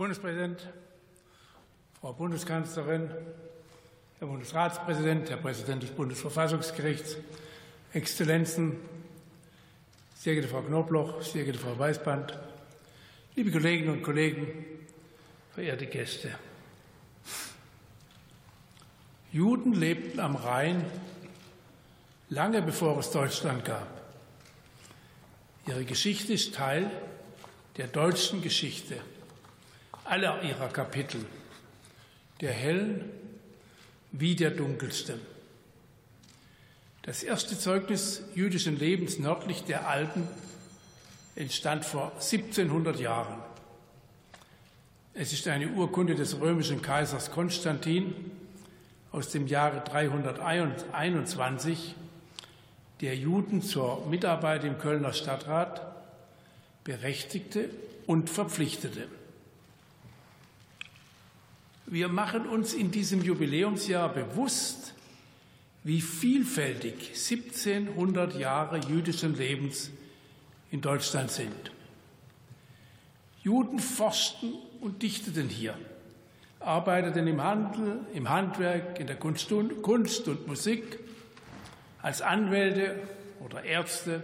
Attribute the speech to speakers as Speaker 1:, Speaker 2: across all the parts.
Speaker 1: Bundespräsident, Frau Bundeskanzlerin, Herr Bundesratspräsident, Herr Präsident des Bundesverfassungsgerichts, Exzellenzen, sehr geehrte Frau Knobloch, sehr geehrte Frau Weißband, liebe Kolleginnen und Kollegen, verehrte Gäste. Juden lebten am Rhein lange bevor es Deutschland gab. Ihre Geschichte ist Teil der deutschen Geschichte aller ihrer Kapitel, der hellen wie der dunkelsten. Das erste Zeugnis jüdischen Lebens nördlich der Alpen entstand vor 1700 Jahren. Es ist eine Urkunde des römischen Kaisers Konstantin aus dem Jahre 321, der Juden zur Mitarbeit im Kölner Stadtrat berechtigte und verpflichtete. Wir machen uns in diesem Jubiläumsjahr bewusst, wie vielfältig 1700 Jahre jüdischen Lebens in Deutschland sind. Juden forschten und dichteten hier, arbeiteten im Handel, im Handwerk, in der Kunst und, Kunst und Musik, als Anwälte oder Ärzte.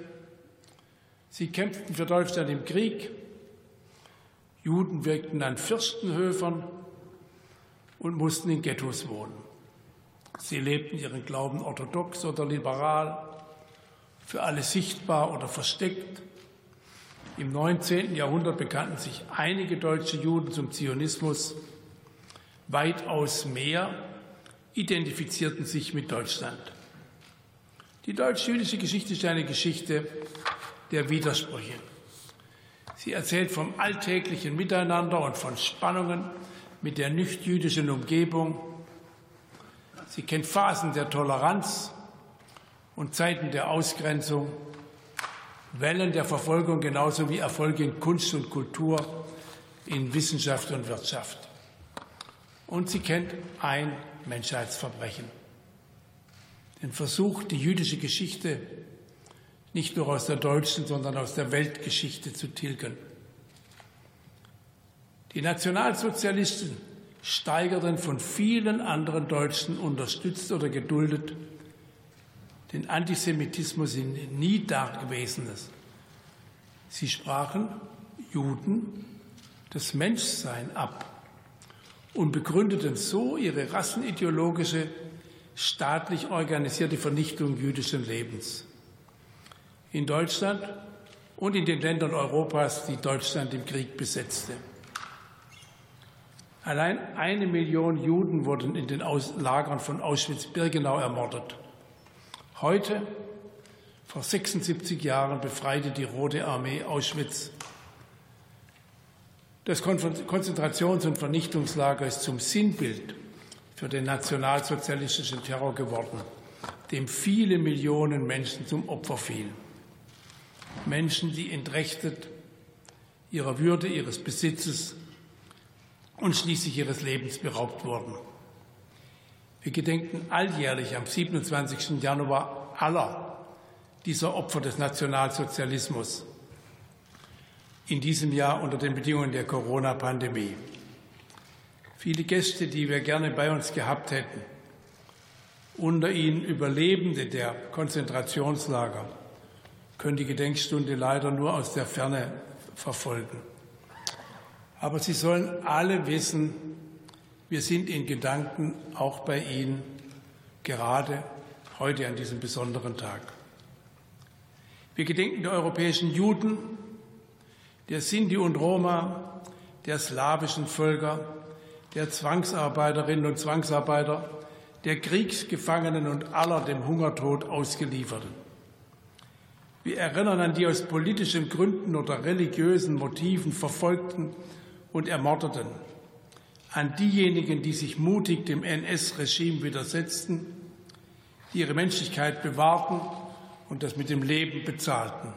Speaker 1: Sie kämpften für Deutschland im Krieg. Juden wirkten an Fürstenhöfern und mussten in Ghettos wohnen. Sie lebten ihren Glauben orthodox oder liberal, für alle sichtbar oder versteckt. Im 19. Jahrhundert bekannten sich einige deutsche Juden zum Zionismus. Weitaus mehr identifizierten sich mit Deutschland. Die deutsch-jüdische Geschichte ist eine Geschichte der Widersprüche. Sie erzählt vom alltäglichen Miteinander und von Spannungen mit der nicht-jüdischen Umgebung. Sie kennt Phasen der Toleranz und Zeiten der Ausgrenzung, Wellen der Verfolgung genauso wie Erfolge in Kunst und Kultur, in Wissenschaft und Wirtschaft. Und sie kennt ein Menschheitsverbrechen. Den Versuch, die jüdische Geschichte nicht nur aus der deutschen, sondern aus der Weltgeschichte zu tilgen. Die Nationalsozialisten steigerten von vielen anderen Deutschen unterstützt oder geduldet den Antisemitismus in nie Dagewesenes. Sie sprachen Juden das Menschsein ab und begründeten so ihre rassenideologische, staatlich organisierte Vernichtung jüdischen Lebens. In Deutschland und in den Ländern Europas, die Deutschland im Krieg besetzte. Allein eine Million Juden wurden in den Lagern von Auschwitz-Birkenau ermordet. Heute, vor 76 Jahren, befreite die Rote Armee Auschwitz. Das Konzentrations- und Vernichtungslager ist zum Sinnbild für den nationalsozialistischen Terror geworden, dem viele Millionen Menschen zum Opfer fielen. Menschen, die entrechtet ihrer Würde, ihres Besitzes und schließlich ihres Lebens beraubt wurden. Wir gedenken alljährlich am 27. Januar aller dieser Opfer des Nationalsozialismus. In diesem Jahr unter den Bedingungen der Corona-Pandemie. Viele Gäste, die wir gerne bei uns gehabt hätten, unter ihnen Überlebende der Konzentrationslager, können die Gedenkstunde leider nur aus der Ferne verfolgen. Aber Sie sollen alle wissen, wir sind in Gedanken auch bei Ihnen, gerade heute an diesem besonderen Tag. Wir gedenken der europäischen Juden, der Sinti und Roma, der slawischen Völker, der Zwangsarbeiterinnen und Zwangsarbeiter, der Kriegsgefangenen und aller dem Hungertod ausgelieferten. Wir erinnern an die aus politischen Gründen oder religiösen Motiven verfolgten und Ermordeten, an diejenigen, die sich mutig dem NS-Regime widersetzten, die ihre Menschlichkeit bewahrten und das mit dem Leben bezahlten.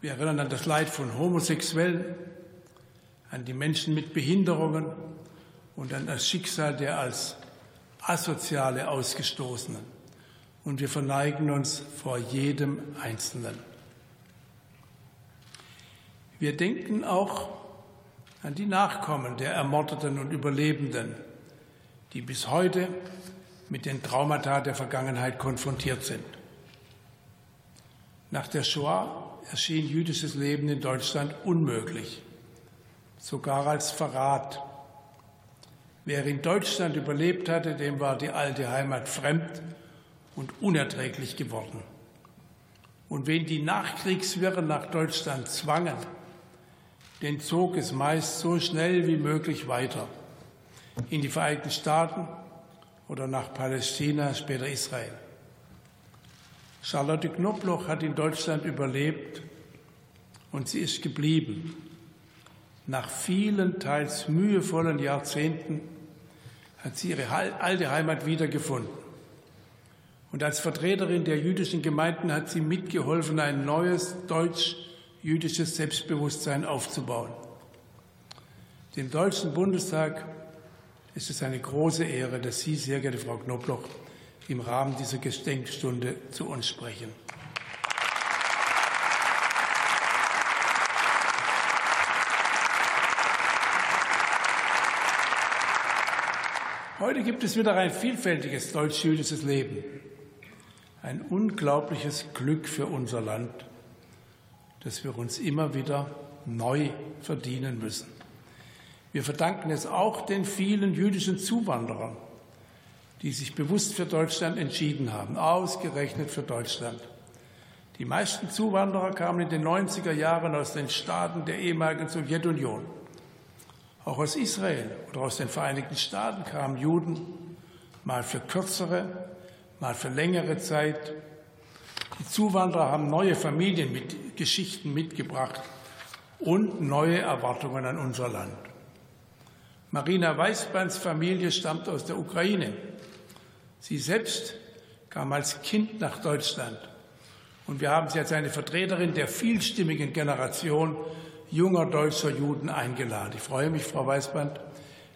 Speaker 1: Wir erinnern an das Leid von Homosexuellen, an die Menschen mit Behinderungen und an das Schicksal der als Asoziale Ausgestoßenen. Und wir verneigen uns vor jedem Einzelnen. Wir denken auch an die Nachkommen der Ermordeten und Überlebenden, die bis heute mit den Traumata der Vergangenheit konfrontiert sind. Nach der Shoah erschien jüdisches Leben in Deutschland unmöglich, sogar als Verrat. Wer in Deutschland überlebt hatte, dem war die alte Heimat fremd und unerträglich geworden. Und wen die Nachkriegswirren nach Deutschland zwangen, den zog es meist so schnell wie möglich weiter in die Vereinigten Staaten oder nach Palästina, später Israel. Charlotte Knobloch hat in Deutschland überlebt und sie ist geblieben. Nach vielen, teils mühevollen Jahrzehnten hat sie ihre alte Heimat wiedergefunden. Und als Vertreterin der jüdischen Gemeinden hat sie mitgeholfen, ein neues deutsch-jüdisches Selbstbewusstsein aufzubauen. Dem Deutschen Bundestag ist es eine große Ehre, dass Sie, sehr geehrte Frau Knobloch, im Rahmen dieser Gedenkstunde zu uns sprechen. Heute gibt es wieder ein vielfältiges deutsch-jüdisches Leben. Ein unglaubliches Glück für unser Land, das wir uns immer wieder neu verdienen müssen. Wir verdanken es auch den vielen jüdischen Zuwanderern, die sich bewusst für Deutschland entschieden haben, ausgerechnet für Deutschland. Die meisten Zuwanderer kamen in den 90er Jahren aus den Staaten der ehemaligen Sowjetunion. Auch aus Israel oder aus den Vereinigten Staaten kamen Juden, mal für kürzere, mal für längere Zeit. Die Zuwanderer haben neue Familiengeschichten mitgebracht und neue Erwartungen an unser Land. Marina Weißbands Familie stammt aus der Ukraine. Sie selbst kam als Kind nach Deutschland und wir haben sie als eine Vertreterin der vielstimmigen Generation junger deutscher Juden eingeladen. Ich freue mich, Frau Weißband,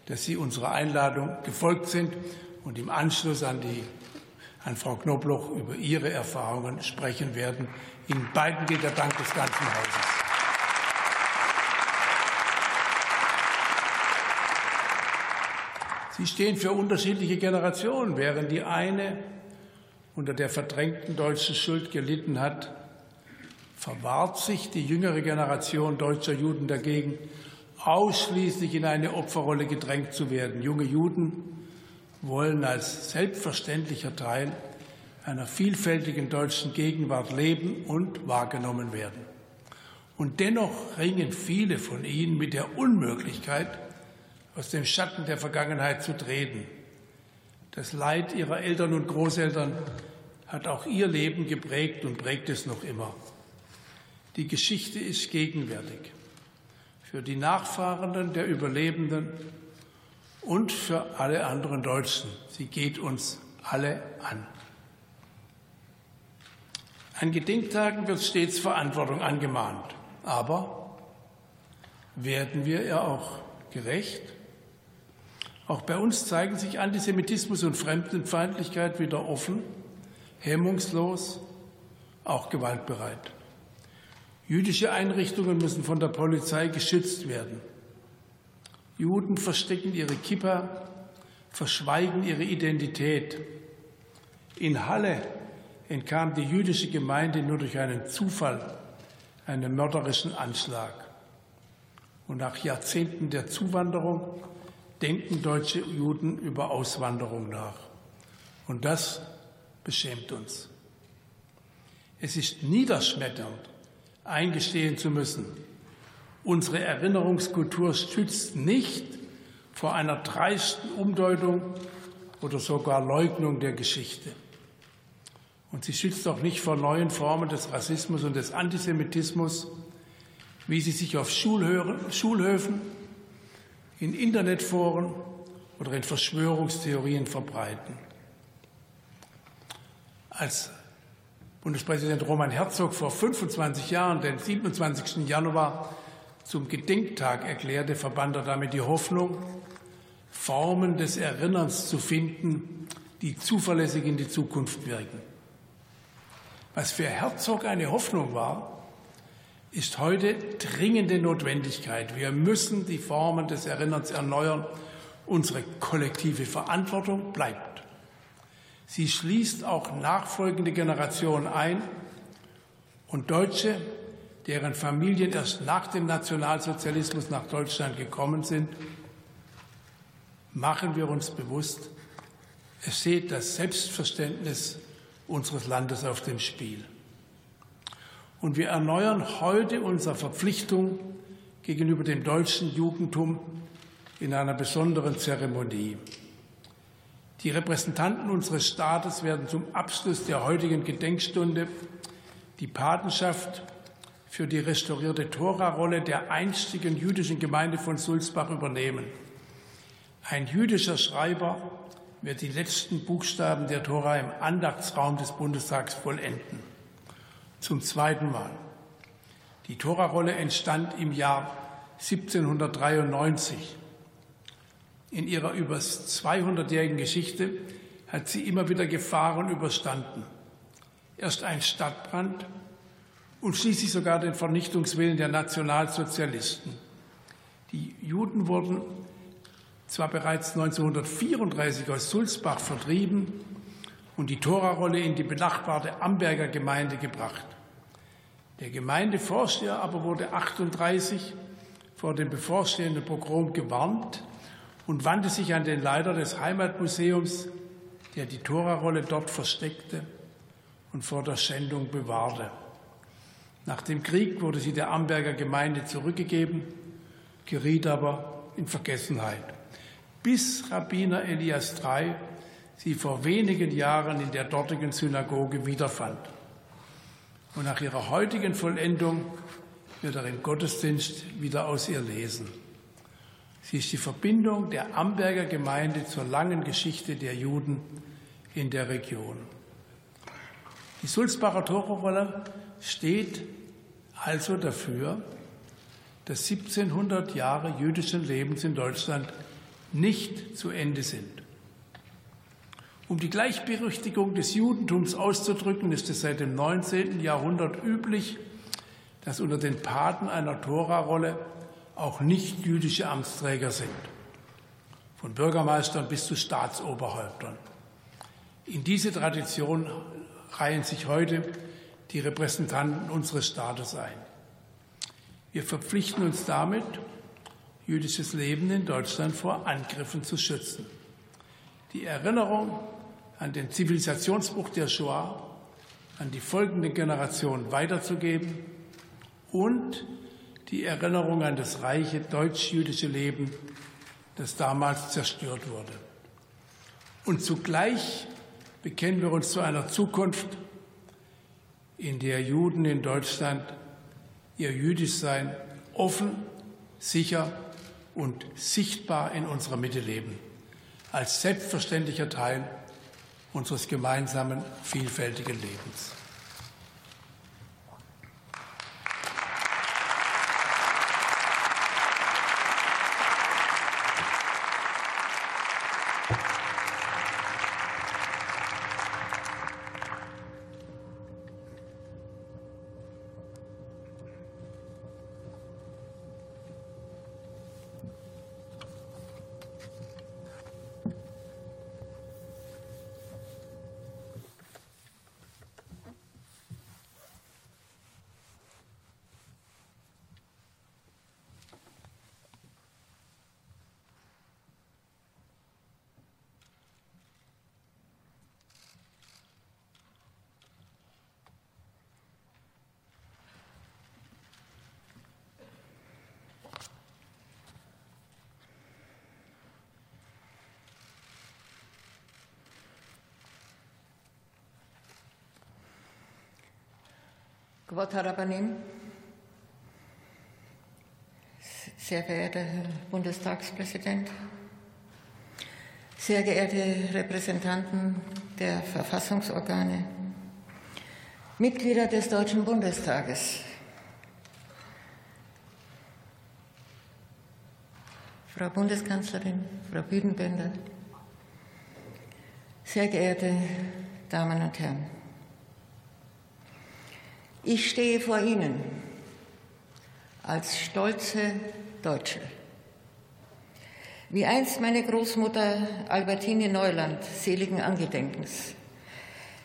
Speaker 1: dass Sie unserer Einladung gefolgt sind und im Anschluss an, die, an Frau Knobloch über Ihre Erfahrungen sprechen werden. Ihnen beiden gilt der Dank des ganzen Hauses. Sie stehen für unterschiedliche Generationen. Während die eine unter der verdrängten deutschen Schuld gelitten hat, verwahrt sich die jüngere Generation deutscher Juden dagegen, ausschließlich in eine Opferrolle gedrängt zu werden. Junge Juden wollen als selbstverständlicher Teil einer vielfältigen deutschen Gegenwart leben und wahrgenommen werden. Und dennoch ringen viele von ihnen mit der Unmöglichkeit, aus dem Schatten der Vergangenheit zu treten. Das Leid ihrer Eltern und Großeltern hat auch ihr Leben geprägt und prägt es noch immer. Die Geschichte ist gegenwärtig für die Nachfahrenden der Überlebenden und für alle anderen Deutschen. Sie geht uns alle an. An Gedenktagen wird stets Verantwortung angemahnt. Aber werden wir ihr auch gerecht? Auch bei uns zeigen sich Antisemitismus und Fremdenfeindlichkeit wieder offen, hemmungslos, auch gewaltbereit. Jüdische Einrichtungen müssen von der Polizei geschützt werden. Juden verstecken ihre Kippa, verschweigen ihre Identität. In Halle entkam die jüdische Gemeinde nur durch einen Zufall einem mörderischen Anschlag. Und nach Jahrzehnten der Zuwanderung denken deutsche Juden über Auswanderung nach. Und das beschämt uns. Es ist niederschmetternd, eingestehen zu müssen, unsere Erinnerungskultur schützt nicht vor einer dreisten Umdeutung oder sogar Leugnung der Geschichte. Und sie schützt auch nicht vor neuen Formen des Rassismus und des Antisemitismus, wie sie sich auf Schulhöfen in Internetforen oder in Verschwörungstheorien verbreiten. Als Bundespräsident Roman Herzog vor 25 Jahren, den 27. Januar, zum Gedenktag erklärte, verband er damit die Hoffnung, Formen des Erinnerns zu finden, die zuverlässig in die Zukunft wirken. Was für Herzog eine Hoffnung war, ist heute dringende Notwendigkeit. Wir müssen die Formen des Erinnerns erneuern. Unsere kollektive Verantwortung bleibt. Sie schließt auch nachfolgende Generationen ein und Deutsche, deren Familien erst nach dem Nationalsozialismus nach Deutschland gekommen sind, machen wir uns bewusst, es steht das Selbstverständnis unseres Landes auf dem Spiel. Und wir erneuern heute unsere Verpflichtung gegenüber dem deutschen Jugendtum in einer besonderen Zeremonie. Die Repräsentanten unseres Staates werden zum Abschluss der heutigen Gedenkstunde die Patenschaft für die restaurierte Tora-Rolle der einstigen jüdischen Gemeinde von Sulzbach übernehmen. Ein jüdischer Schreiber wird die letzten Buchstaben der Tora im Andachtsraum des Bundestags vollenden zum zweiten Mal. Die Torarolle entstand im Jahr 1793. In ihrer über 200-jährigen Geschichte hat sie immer wieder Gefahren überstanden. Erst ein Stadtbrand und schließlich sogar den Vernichtungswillen der Nationalsozialisten. Die Juden wurden zwar bereits 1934 aus Sulzbach vertrieben und die Torarolle in die benachbarte Amberger Gemeinde gebracht. Der Gemeindevorsteher aber wurde 38 vor dem bevorstehenden Pogrom gewarnt und wandte sich an den Leiter des Heimatmuseums, der die Torarolle dort versteckte und vor der Schändung bewahrte. Nach dem Krieg wurde sie der Amberger Gemeinde zurückgegeben, geriet aber in Vergessenheit, bis Rabbiner Elias III sie vor wenigen Jahren in der dortigen Synagoge wiederfand. Und nach ihrer heutigen Vollendung wird er im Gottesdienst wieder aus ihr lesen. Sie ist die Verbindung der Amberger Gemeinde zur langen Geschichte der Juden in der Region. Die Sulzbacher Tororolle steht also dafür, dass 1700 Jahre jüdischen Lebens in Deutschland nicht zu Ende sind. Um die Gleichberechtigung des Judentums auszudrücken, ist es seit dem 19. Jahrhundert üblich, dass unter den Paten einer Torarolle auch nicht-jüdische Amtsträger sind, von Bürgermeistern bis zu Staatsoberhäuptern. In diese Tradition reihen sich heute die Repräsentanten unseres Staates ein. Wir verpflichten uns damit, jüdisches Leben in Deutschland vor Angriffen zu schützen. Die Erinnerung an den Zivilisationsbruch der Shoah an die folgenden Generationen weiterzugeben und die Erinnerung an das reiche deutsch-jüdische Leben, das damals zerstört wurde. Und zugleich bekennen wir uns zu einer Zukunft, in der Juden in Deutschland ihr Jüdischsein offen, sicher und sichtbar in unserer Mitte leben, als selbstverständlicher Teil unseres gemeinsamen vielfältigen Lebens.
Speaker 2: Kavod Harabanim, sehr geehrter Herr Bundestagspräsident, sehr geehrte Repräsentanten der Verfassungsorgane, Mitglieder des Deutschen Bundestages, Frau Bundeskanzlerin, Frau Büdenbender, sehr geehrte Damen und Herren. Ich stehe vor Ihnen als stolze Deutsche. Wie einst meine Großmutter Albertine Neuland, seligen Angedenkens,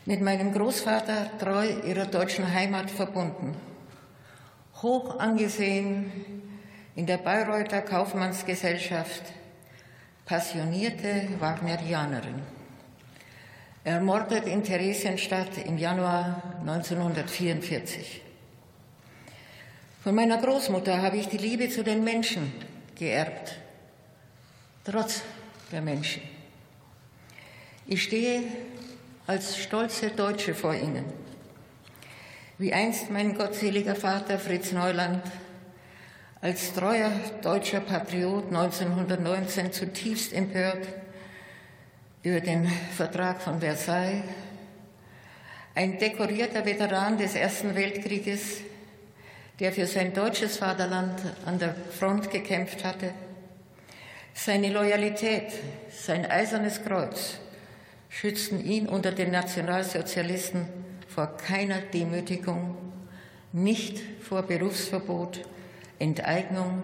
Speaker 2: mit meinem Großvater treu ihrer deutschen Heimat verbunden, hoch angesehen in der Bayreuther Kaufmannsgesellschaft, passionierte Wagnerianerin. Ermordet in Theresienstadt im Januar 1944. Von meiner Großmutter habe ich die Liebe zu den Menschen geerbt, trotz der Menschen. Ich stehe als stolze Deutsche vor Ihnen, wie einst mein gottseliger Vater Fritz Neuland als treuer deutscher Patriot 1919 zutiefst empört über den Vertrag von Versailles, ein dekorierter Veteran des Ersten Weltkrieges, der für sein deutsches Vaterland an der Front gekämpft hatte. Seine Loyalität, sein eisernes Kreuz schützten ihn unter den Nationalsozialisten vor keiner Demütigung, nicht vor Berufsverbot, Enteignung,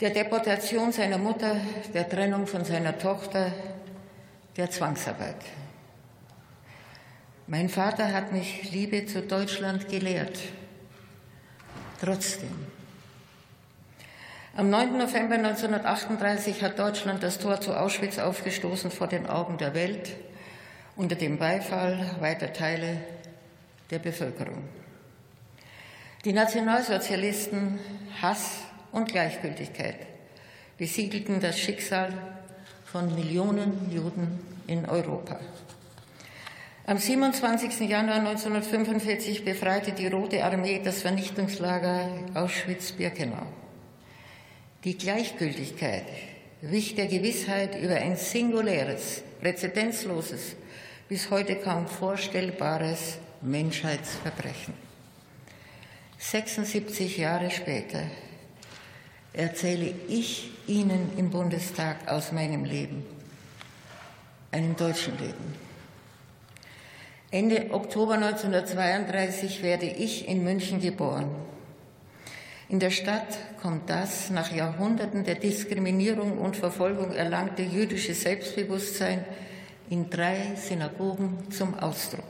Speaker 2: der Deportation seiner Mutter, der Trennung von seiner Tochter, der Zwangsarbeit. Mein Vater hat mich Liebe zu Deutschland gelehrt. Trotzdem. Am 9. November 1938 hat Deutschland das Tor zu Auschwitz aufgestoßen vor den Augen der Welt unter dem Beifall weiter Teile der Bevölkerung. Die Nationalsozialisten, Hass und Gleichgültigkeit besiegelten das Schicksal von Millionen Juden in Europa. Am 27. Januar 1945 befreite die Rote Armee das Vernichtungslager Auschwitz-Birkenau. Die Gleichgültigkeit wich der Gewissheit über ein singuläres, präzedenzloses, bis heute kaum vorstellbares Menschheitsverbrechen. 76 Jahre später erzähle ich Ihnen im Bundestag aus meinem Leben, einem deutschen Leben. Ende Oktober 1932 werde ich in München geboren. In der Stadt kommt das nach Jahrhunderten der Diskriminierung und Verfolgung erlangte jüdische Selbstbewusstsein in drei Synagogen zum Ausdruck.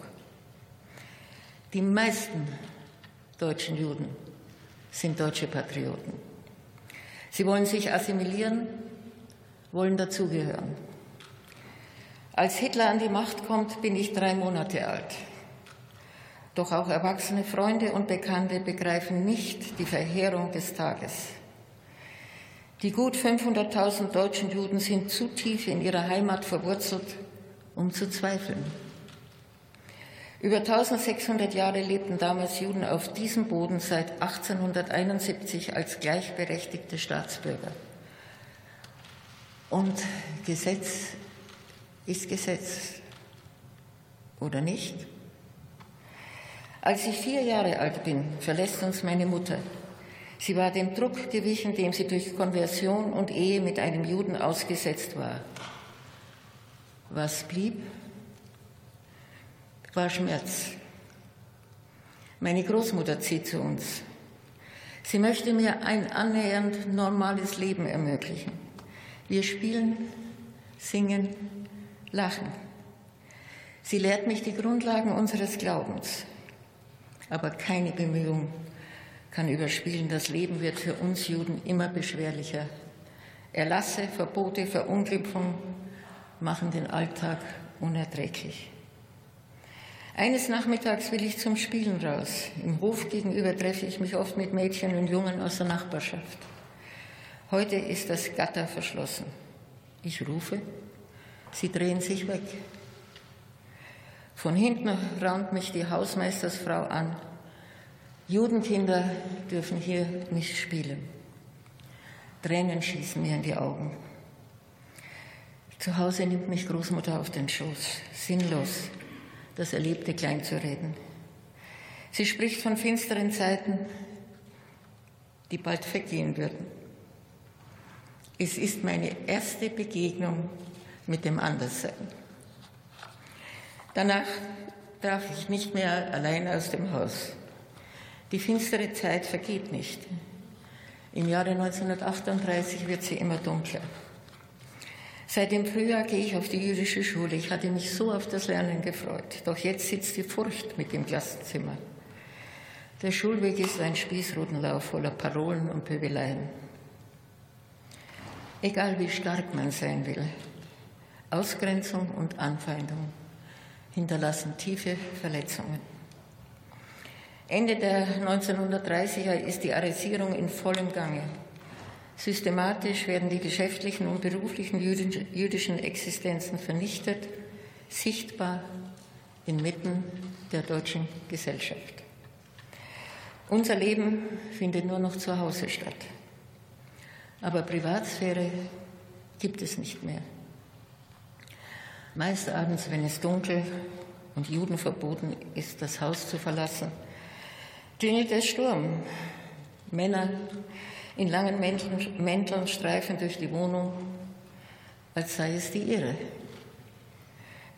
Speaker 2: Die meisten deutschen Juden sind deutsche Patrioten. Sie wollen sich assimilieren, wollen dazugehören. Als Hitler an die Macht kommt, bin ich drei Monate alt. Doch auch erwachsene Freunde und Bekannte begreifen nicht die Verheerung des Tages. Die gut 500.000 deutschen Juden sind zu tief in ihrer Heimat verwurzelt, um zu zweifeln. Über 1600 Jahre lebten damals Juden auf diesem Boden seit 1871 als gleichberechtigte Staatsbürger. Und Gesetz ist Gesetz oder nicht? Als ich vier Jahre alt bin, verlässt uns meine Mutter. Sie war dem Druck gewichen, dem sie durch Konversion und Ehe mit einem Juden ausgesetzt war. Was blieb? War Schmerz. Meine Großmutter zieht zu uns. Sie möchte mir ein annähernd normales Leben ermöglichen. Wir spielen, singen, lachen. Sie lehrt mich die Grundlagen unseres Glaubens. Aber keine Bemühung kann überspielen. Das Leben wird für uns Juden immer beschwerlicher. Erlasse, Verbote, Verunglimpfung machen den Alltag unerträglich. Eines Nachmittags will ich zum Spielen raus. Im Hof gegenüber treffe ich mich oft mit Mädchen und Jungen aus der Nachbarschaft. Heute ist das Gatter verschlossen. Ich rufe, sie drehen sich weg. Von hinten raunt mich die Hausmeistersfrau an. Judenkinder dürfen hier nicht spielen. Tränen schießen mir in die Augen. Zu Hause nimmt mich Großmutter auf den Schoß, sinnlos, das Erlebte kleinzureden. Sie spricht von finsteren Zeiten, die bald vergehen würden. Es ist meine erste Begegnung mit dem Anderssein. Danach darf ich nicht mehr allein aus dem Haus. Die finstere Zeit vergeht nicht. Im Jahre 1938 wird sie immer dunkler. Seit dem Frühjahr gehe ich auf die jüdische Schule. Ich hatte mich so auf das Lernen gefreut. Doch jetzt sitzt die Furcht mit im Klassenzimmer. Der Schulweg ist ein Spießrutenlauf voller Parolen und Pöbeleien. Egal wie stark man sein will, Ausgrenzung und Anfeindung hinterlassen tiefe Verletzungen. Ende der 1930er ist die Arisierung in vollem Gange. Systematisch werden die geschäftlichen und beruflichen jüdischen Existenzen vernichtet, sichtbar inmitten der deutschen Gesellschaft. Unser Leben findet nur noch zu Hause statt. Aber Privatsphäre gibt es nicht mehr. Meist abends, wenn es dunkel und Juden verboten ist, das Haus zu verlassen, klingelt der Sturm. Männer in langen Mänteln, streifen durch die Wohnung, als sei es die ihre.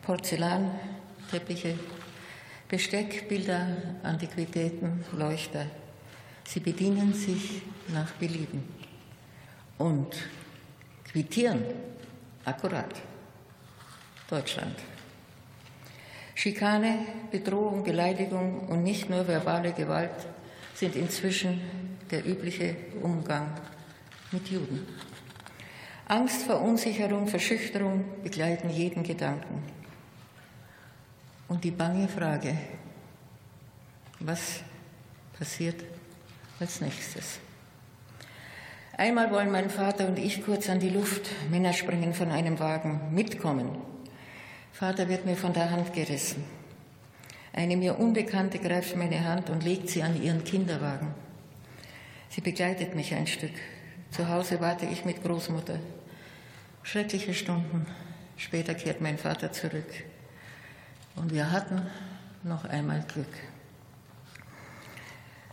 Speaker 2: Porzellan, Teppiche, Besteck, Bilder, Antiquitäten, Leuchter. Sie bedienen sich nach Belieben und quittieren akkurat. Deutschland. Schikane, Bedrohung, Beleidigung und nicht nur verbale Gewalt sind inzwischen der übliche Umgang mit Juden. Angst, Verunsicherung, Verschüchterung begleiten jeden Gedanken. Und die bange Frage, was passiert als nächstes? Einmal wollen mein Vater und ich kurz an die Luft, Männer springen von einem Wagen, mitkommen. Vater wird mir von der Hand gerissen. Eine mir Unbekannte greift meine Hand und legt sie an ihren Kinderwagen. Sie begleitet mich ein Stück. Zu Hause warte ich mit Großmutter. Schreckliche Stunden. Später kehrt mein Vater zurück. Und wir hatten noch einmal Glück.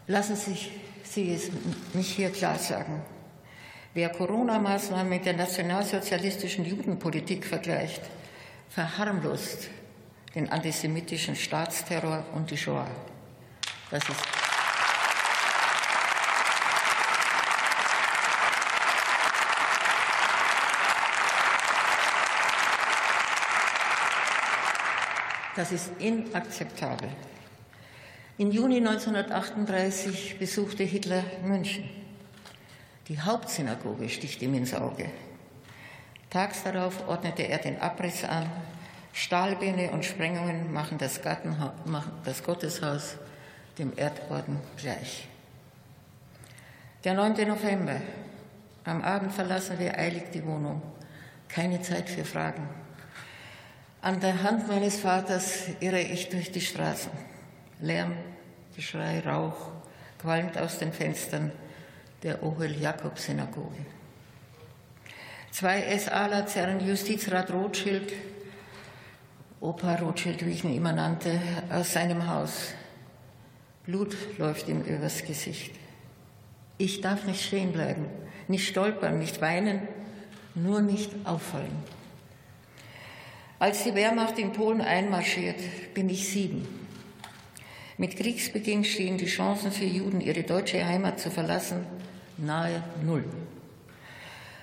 Speaker 2: Lassen Sie, Sie es mich hier klar sagen. Wer Corona-Maßnahmen mit der nationalsozialistischen Judenpolitik vergleicht, verharmlost den antisemitischen Staatsterror und die Shoah. Das ist Das ist inakzeptabel. Im Juni 1938 besuchte Hitler München. Die Hauptsynagoge sticht ihm ins Auge. Tags darauf ordnete er den Abriss an. Stahlbeine und Sprengungen machen das, machen das Gotteshaus dem Erdboden gleich. Der 9. November. Am Abend verlassen wir eilig die Wohnung. Keine Zeit für Fragen. An der Hand meines Vaters irre ich durch die Straßen. Lärm, Geschrei, Rauch qualmt aus den Fenstern der Ohel-Jakob-Synagoge. Zwei SAler zerren Justizrat Rothschild, Opa Rothschild, wie ich ihn immer nannte, aus seinem Haus. Blut läuft ihm übers Gesicht. Ich darf nicht stehen bleiben, nicht stolpern, nicht weinen, nur nicht auffallen. Als die Wehrmacht in Polen einmarschiert, bin ich sieben. Mit Kriegsbeginn stehen die Chancen für Juden, ihre deutsche Heimat zu verlassen, nahe Null.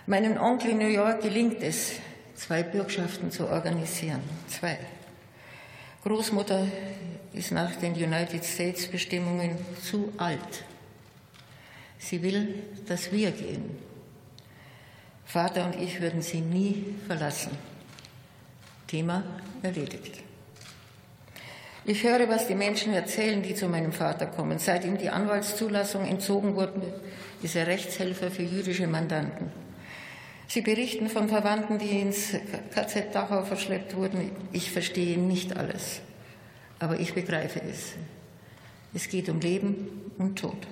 Speaker 2: Meinem Onkel in New York gelingt es, zwei Bürgschaften zu organisieren. Zwei. Großmutter ist nach den United States Bestimmungen zu alt. Sie will, dass wir gehen. Vater und ich würden sie nie verlassen. Thema erledigt. Ich höre, was die Menschen erzählen, die zu meinem Vater kommen. Seit ihm die Anwaltszulassung entzogen wurde, ist er Rechtshelfer für jüdische Mandanten. Sie berichten von Verwandten, die ins KZ Dachau verschleppt wurden. Ich verstehe nicht alles, aber ich begreife es. Es geht um Leben und Tod.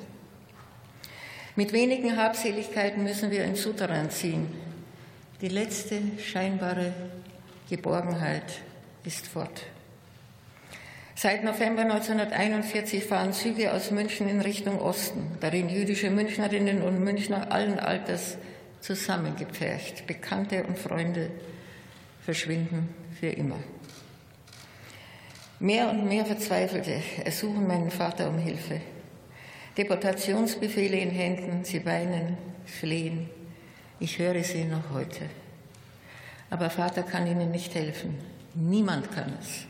Speaker 2: Mit wenigen Habseligkeiten müssen wir in Souterrain ziehen. Die letzte scheinbare Geborgenheit ist fort. Seit November 1941 fahren Züge aus München in Richtung Osten, darin jüdische Münchnerinnen und Münchner allen Alters zusammengepfercht. Bekannte und Freunde verschwinden für immer. Mehr und mehr Verzweifelte ersuchen meinen Vater um Hilfe. Deportationsbefehle in Händen, sie weinen, flehen. Ich höre sie noch heute. Aber Vater kann ihnen nicht helfen. Niemand kann es.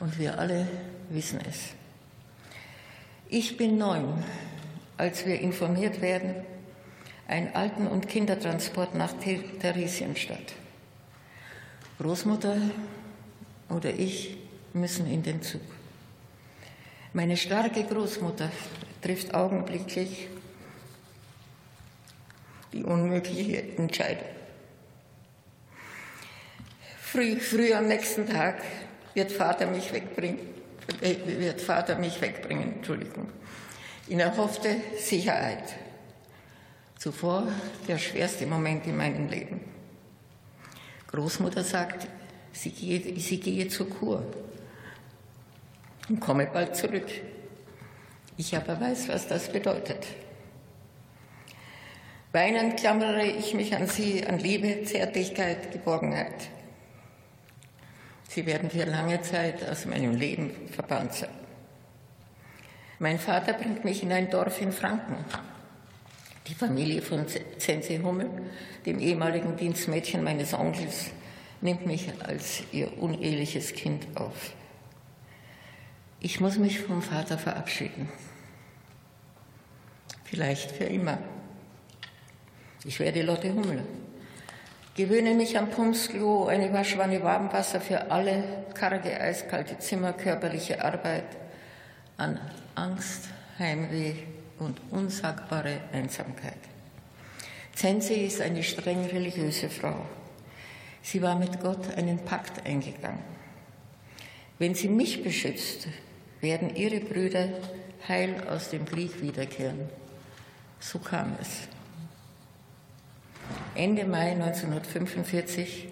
Speaker 2: Und wir alle wissen es. Ich bin neun, als wir informiert werden, ein Alten- und Kindertransport nach Theresienstadt. Großmutter oder ich müssen in den Zug. Meine starke Großmutter trifft augenblicklich die unmögliche Entscheidung. Früh, früh am nächsten Tag wird Vater mich wegbringen, äh, wird Vater mich wegbringen, Entschuldigung, in erhoffte Sicherheit. Zuvor der schwerste Moment in meinem Leben. Großmutter sagt, sie gehe, sie gehe zur Kur und komme bald zurück. Ich aber weiß, was das bedeutet. Weinend klammere ich mich an sie, an Liebe, Zärtlichkeit, Geborgenheit. Sie werden für lange Zeit aus meinem Leben verbannt sein. Mein Vater bringt mich in ein Dorf in Franken. Die Familie von Zense Hummel, dem ehemaligen Dienstmädchen meines Onkels, nimmt mich als ihr uneheliches Kind auf. Ich muss mich vom Vater verabschieden. Vielleicht für immer. Ich werde Lotte Hummel. Gewöhne mich am Pumpsklo, eine Waschwanne Warmwasser für alle, karge, eiskalte Zimmer, körperliche Arbeit, an Angst, Heimweh und unsagbare Einsamkeit. Zense ist eine streng religiöse Frau. Sie war mit Gott einen Pakt eingegangen. Wenn sie mich beschützt, werden ihre Brüder heil aus dem Krieg wiederkehren. So kam es. Ende Mai 1945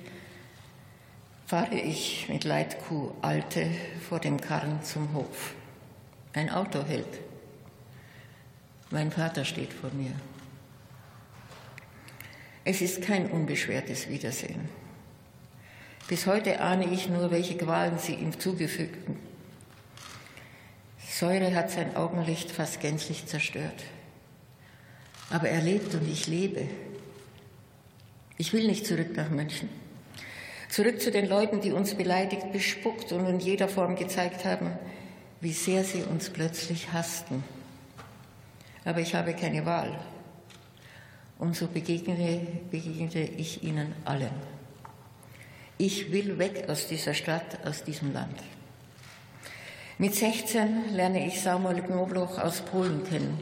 Speaker 2: fahre ich mit Leitkuh Alte vor dem Karren zum Hof. Ein Auto hält. Mein Vater steht vor mir. Es ist kein unbeschwertes Wiedersehen. Bis heute ahne ich nur, welche Qualen sie ihm zugefügten. Säure hat sein Augenlicht fast gänzlich zerstört. Aber er lebt und ich lebe. Ich will nicht zurück nach München. Zurück zu den Leuten, die uns beleidigt, bespuckt und in jeder Form gezeigt haben, wie sehr sie uns plötzlich hassten. Aber ich habe keine Wahl. Und so begegnete, begegnete ich ihnen allen. Ich will weg aus dieser Stadt, aus diesem Land. Mit 16 lerne ich Samuel Knobloch aus Polen kennen.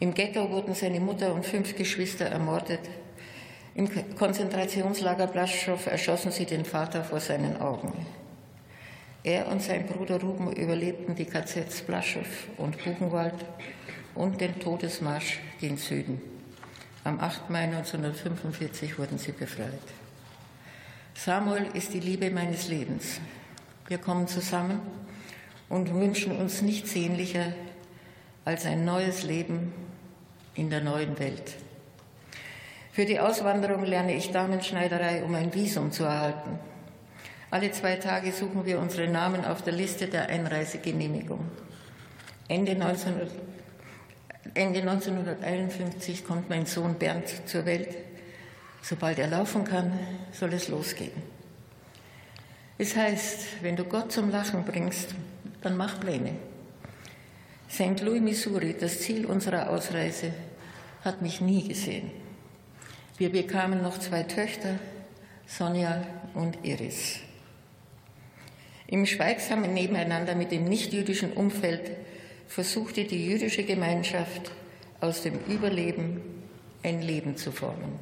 Speaker 2: Im Ghetto wurden seine Mutter und fünf Geschwister ermordet. Im Konzentrationslager Blaschow erschossen sie den Vater vor seinen Augen. Er und sein Bruder Ruben überlebten die KZs Blaschow und Buchenwald und den Todesmarsch gen Süden. Am 8. Mai 1945 wurden sie befreit. Samuel ist die Liebe meines Lebens. Wir kommen zusammen und wünschen uns nichts sehnlicher als ein neues Leben in der neuen Welt. Für die Auswanderung lerne ich Damenschneiderei, um ein Visum zu erhalten. Alle zwei Tage suchen wir unsere Namen auf der Liste der Einreisegenehmigung. Ende, 19, Ende 1951 kommt mein Sohn Bernd zur Welt. Sobald er laufen kann, soll es losgehen. Es heißt, wenn du Gott zum Lachen bringst, dann mach Pläne. St. Louis, Missouri, das Ziel unserer Ausreise, hat mich nie gesehen. Wir bekamen noch zwei Töchter, Sonja und Iris. Im schweigsamen Nebeneinander mit dem nichtjüdischen Umfeld versuchte die jüdische Gemeinschaft aus dem Überleben ein Leben zu formen.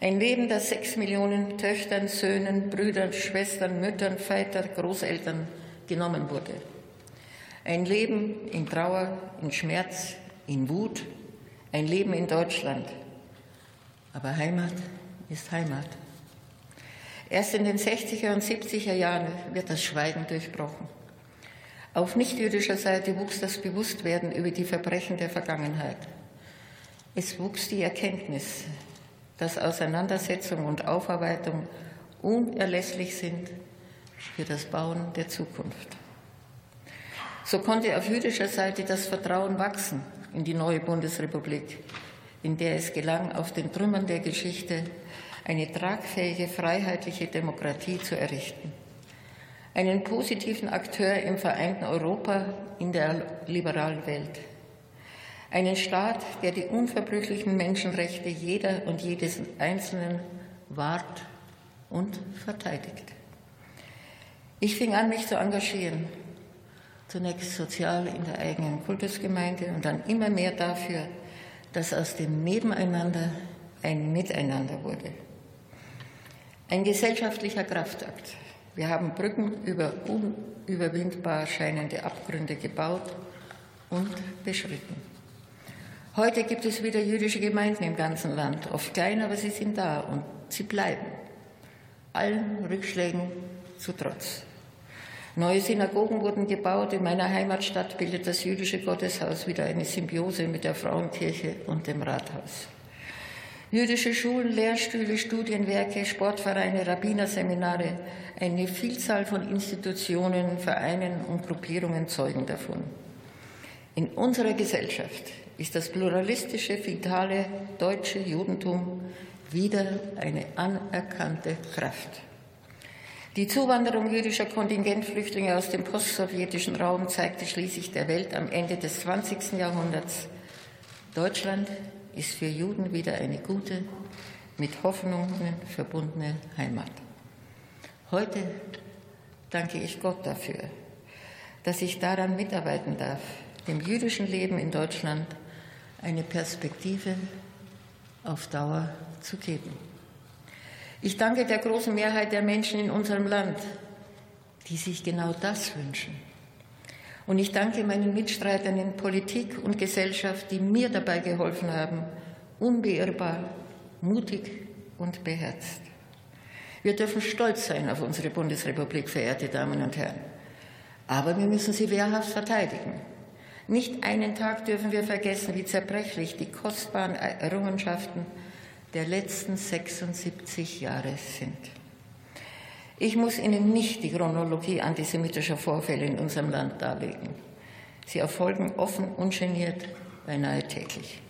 Speaker 2: Ein Leben, das sechs Millionen Töchtern, Söhnen, Brüdern, Schwestern, Müttern, Vätern, Großeltern genommen wurde. Ein Leben in Trauer, in Schmerz, in Wut, ein Leben in Deutschland, aber Heimat ist Heimat. Erst in den 60er und 70er Jahren wird das Schweigen durchbrochen. Auf nichtjüdischer Seite wuchs das Bewusstwerden über die Verbrechen der Vergangenheit. Es wuchs die Erkenntnis, dass Auseinandersetzung und Aufarbeitung unerlässlich sind für das Bauen der Zukunft. So konnte auf jüdischer Seite das Vertrauen wachsen in die neue Bundesrepublik, in der es gelang, auf den Trümmern der Geschichte eine tragfähige, freiheitliche Demokratie zu errichten. Einen positiven Akteur im vereinten Europa in der liberalen Welt. Einen Staat, der die unverbrüchlichen Menschenrechte jeder und jedes Einzelnen wahrt und verteidigt. Ich fing an, mich zu engagieren. Zunächst sozial in der eigenen Kultusgemeinde und dann immer mehr dafür, dass aus dem Nebeneinander ein Miteinander wurde. Ein gesellschaftlicher Kraftakt. Wir haben Brücken über unüberwindbar scheinende Abgründe gebaut und beschritten. Heute gibt es wieder jüdische Gemeinden im ganzen Land, oft klein, aber sie sind da und sie bleiben. Allen Rückschlägen zu Trotz. Neue Synagogen wurden gebaut. In meiner Heimatstadt bildet das jüdische Gotteshaus wieder eine Symbiose mit der Frauenkirche und dem Rathaus. Jüdische Schulen, Lehrstühle, Studienwerke, Sportvereine, Rabbinerseminare, eine Vielzahl von Institutionen, Vereinen und Gruppierungen zeugen davon. In unserer Gesellschaft ist das pluralistische, vitale deutsche Judentum wieder eine anerkannte Kraft. Die Zuwanderung jüdischer Kontingentflüchtlinge aus dem postsowjetischen Raum zeigte schließlich der Welt am Ende des 20. Jahrhunderts, Deutschland ist für Juden wieder eine gute, mit Hoffnungen verbundene Heimat. Heute danke ich Gott dafür, dass ich daran mitarbeiten darf, dem jüdischen Leben in Deutschland eine Perspektive auf Dauer zu geben. Ich danke der großen Mehrheit der Menschen in unserem Land, die sich genau das wünschen. Und ich danke meinen Mitstreitern in Politik und Gesellschaft, die mir dabei geholfen haben, unbeirrbar, mutig und beherzt. Wir dürfen stolz sein auf unsere Bundesrepublik, verehrte Damen und Herren. Aber wir müssen sie wehrhaft verteidigen. Nicht einen Tag dürfen wir vergessen, wie zerbrechlich die kostbaren Errungenschaften der letzten 76 Jahre sind. Ich muss Ihnen nicht die Chronologie antisemitischer Vorfälle in unserem Land darlegen. Sie erfolgen offen, ungeniert, beinahe täglich.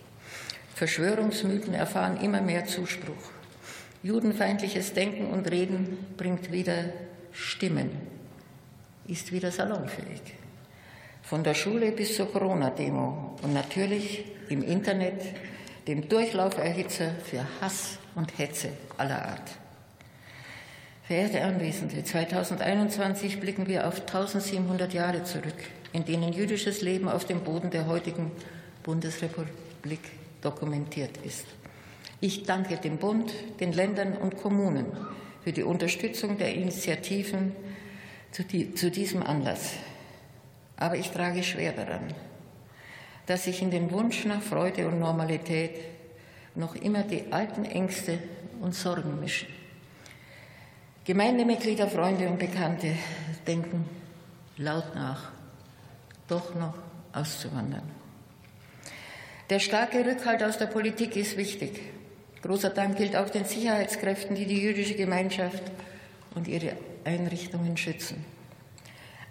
Speaker 2: Verschwörungsmythen erfahren immer mehr Zuspruch. Judenfeindliches Denken und Reden bringt wieder Stimmen, ist wieder salonfähig von der Schule bis zur Corona-Demo und natürlich im Internet, dem Durchlauferhitzer für Hass und Hetze aller Art. Verehrte Anwesende, 2021 blicken wir auf 1700 Jahre zurück, in denen jüdisches Leben auf dem Boden der heutigen Bundesrepublik dokumentiert ist. Ich danke dem Bund, den Ländern und Kommunen für die Unterstützung der Initiativen zu, die, zu diesem Anlass. Aber ich trage schwer daran, dass sich in den Wunsch nach Freude und Normalität noch immer die alten Ängste und Sorgen mischen. Gemeindemitglieder, Freunde und Bekannte denken laut nach, doch noch auszuwandern. Der starke Rückhalt aus der Politik ist wichtig. Großer Dank gilt auch den Sicherheitskräften, die die jüdische Gemeinschaft und ihre Einrichtungen schützen.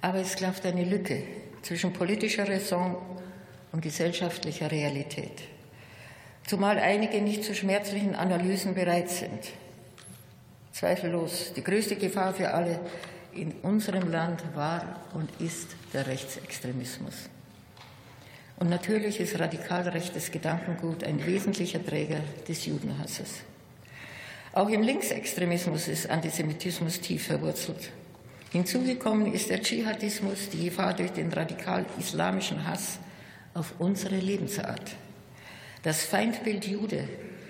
Speaker 2: Aber es klafft eine Lücke zwischen politischer Raison und gesellschaftlicher Realität. Zumal einige nicht zu schmerzlichen Analysen bereit sind. Zweifellos, die größte Gefahr für alle in unserem Land war und ist der Rechtsextremismus. Und natürlich ist radikal rechtes Gedankengut ein wesentlicher Träger des Judenhasses. Auch im Linksextremismus ist Antisemitismus tief verwurzelt. Hinzugekommen ist der Dschihadismus, die Gefahr durch den radikal-islamischen Hass auf unsere Lebensart. Das Feindbild Jude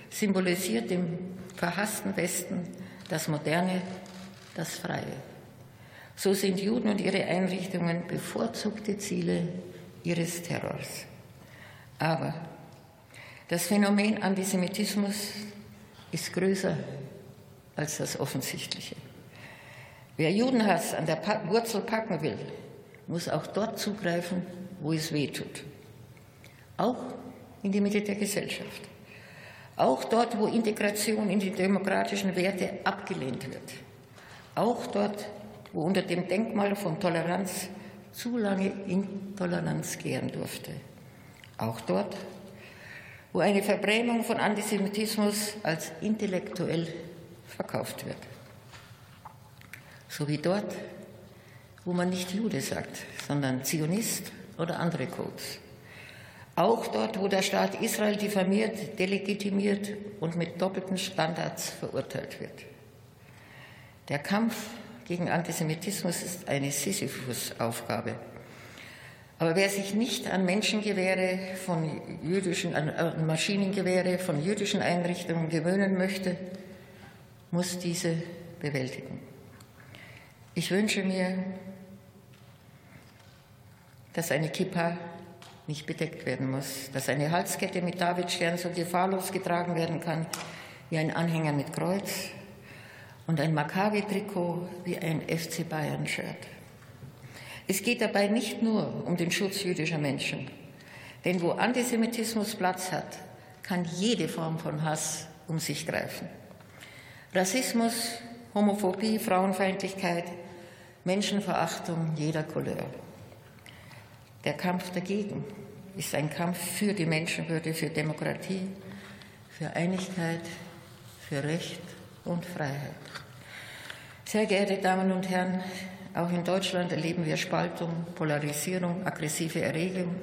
Speaker 2: symbolisiert dem verhassten Westen das Moderne, das Freie. So sind Juden und ihre Einrichtungen bevorzugte Ziele ihres Terrors. Aber das Phänomen Antisemitismus ist größer als das Offensichtliche. Wer Judenhass an der Wurzel packen will, muss auch dort zugreifen, wo es weh tut. Auch in die Mitte der Gesellschaft. Auch dort, wo Integration in die demokratischen Werte abgelehnt wird. Auch dort, wo unter dem Denkmal von Toleranz zu lange Intoleranz gären durfte. Auch dort, wo eine Verbrämung von Antisemitismus als intellektuell verkauft wird. So wie dort, wo man nicht Jude sagt, sondern Zionist oder andere Codes. Auch dort, wo der Staat Israel diffamiert, delegitimiert und mit doppelten Standards verurteilt wird. Der Kampf gegen Antisemitismus ist eine Sisyphus-Aufgabe. Aber wer sich nicht an Menschengewehre von jüdischen, an Maschinengewehre von jüdischen Einrichtungen gewöhnen möchte, muss diese bewältigen. Ich wünsche mir, dass eine Kippa nicht bedeckt werden muss, dass eine Halskette mit Davidstern so gefahrlos getragen werden kann wie ein Anhänger mit Kreuz und ein Maccabi-Trikot wie ein FC Bayern-Shirt. Es geht dabei nicht nur um den Schutz jüdischer Menschen, denn wo Antisemitismus Platz hat, kann jede Form von Hass um sich greifen. Rassismus, Homophobie, Frauenfeindlichkeit, Menschenverachtung jeder Couleur. Der Kampf dagegen ist ein Kampf für die Menschenwürde, für Demokratie, für Einigkeit, für Recht und Freiheit. Sehr geehrte Damen und Herren, auch in Deutschland erleben wir Spaltung, Polarisierung, aggressive Erregung,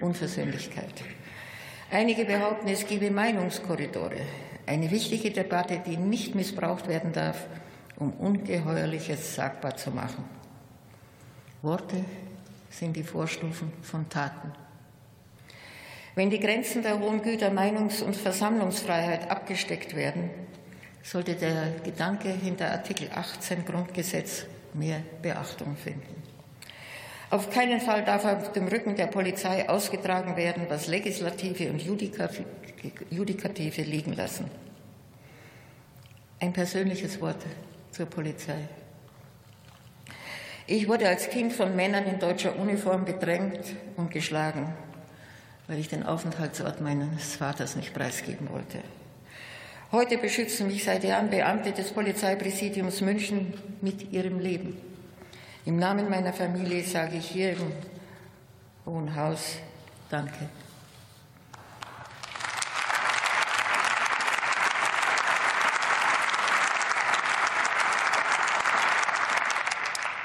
Speaker 2: Unversöhnlichkeit. Einige behaupten, es gebe Meinungskorridore. Eine wichtige Debatte, die nicht missbraucht werden darf, um Ungeheuerliches sagbar zu machen. Worte sind die Vorstufen von Taten. Wenn die Grenzen der hohen Güter Meinungs- und Versammlungsfreiheit abgesteckt werden, sollte der Gedanke hinter Artikel 18 Grundgesetz mehr Beachtung finden. Auf keinen Fall darf auf dem Rücken der Polizei ausgetragen werden, was Legislative und Judikative liegen lassen. Ein persönliches Wort zur Polizei. Ich wurde als Kind von Männern in deutscher Uniform bedrängt und geschlagen, weil ich den Aufenthaltsort meines Vaters nicht preisgeben wollte. Heute beschützen mich seit Jahren Beamte des Polizeipräsidiums München mit ihrem Leben. Im Namen meiner Familie sage ich hier im Hohen Haus Danke.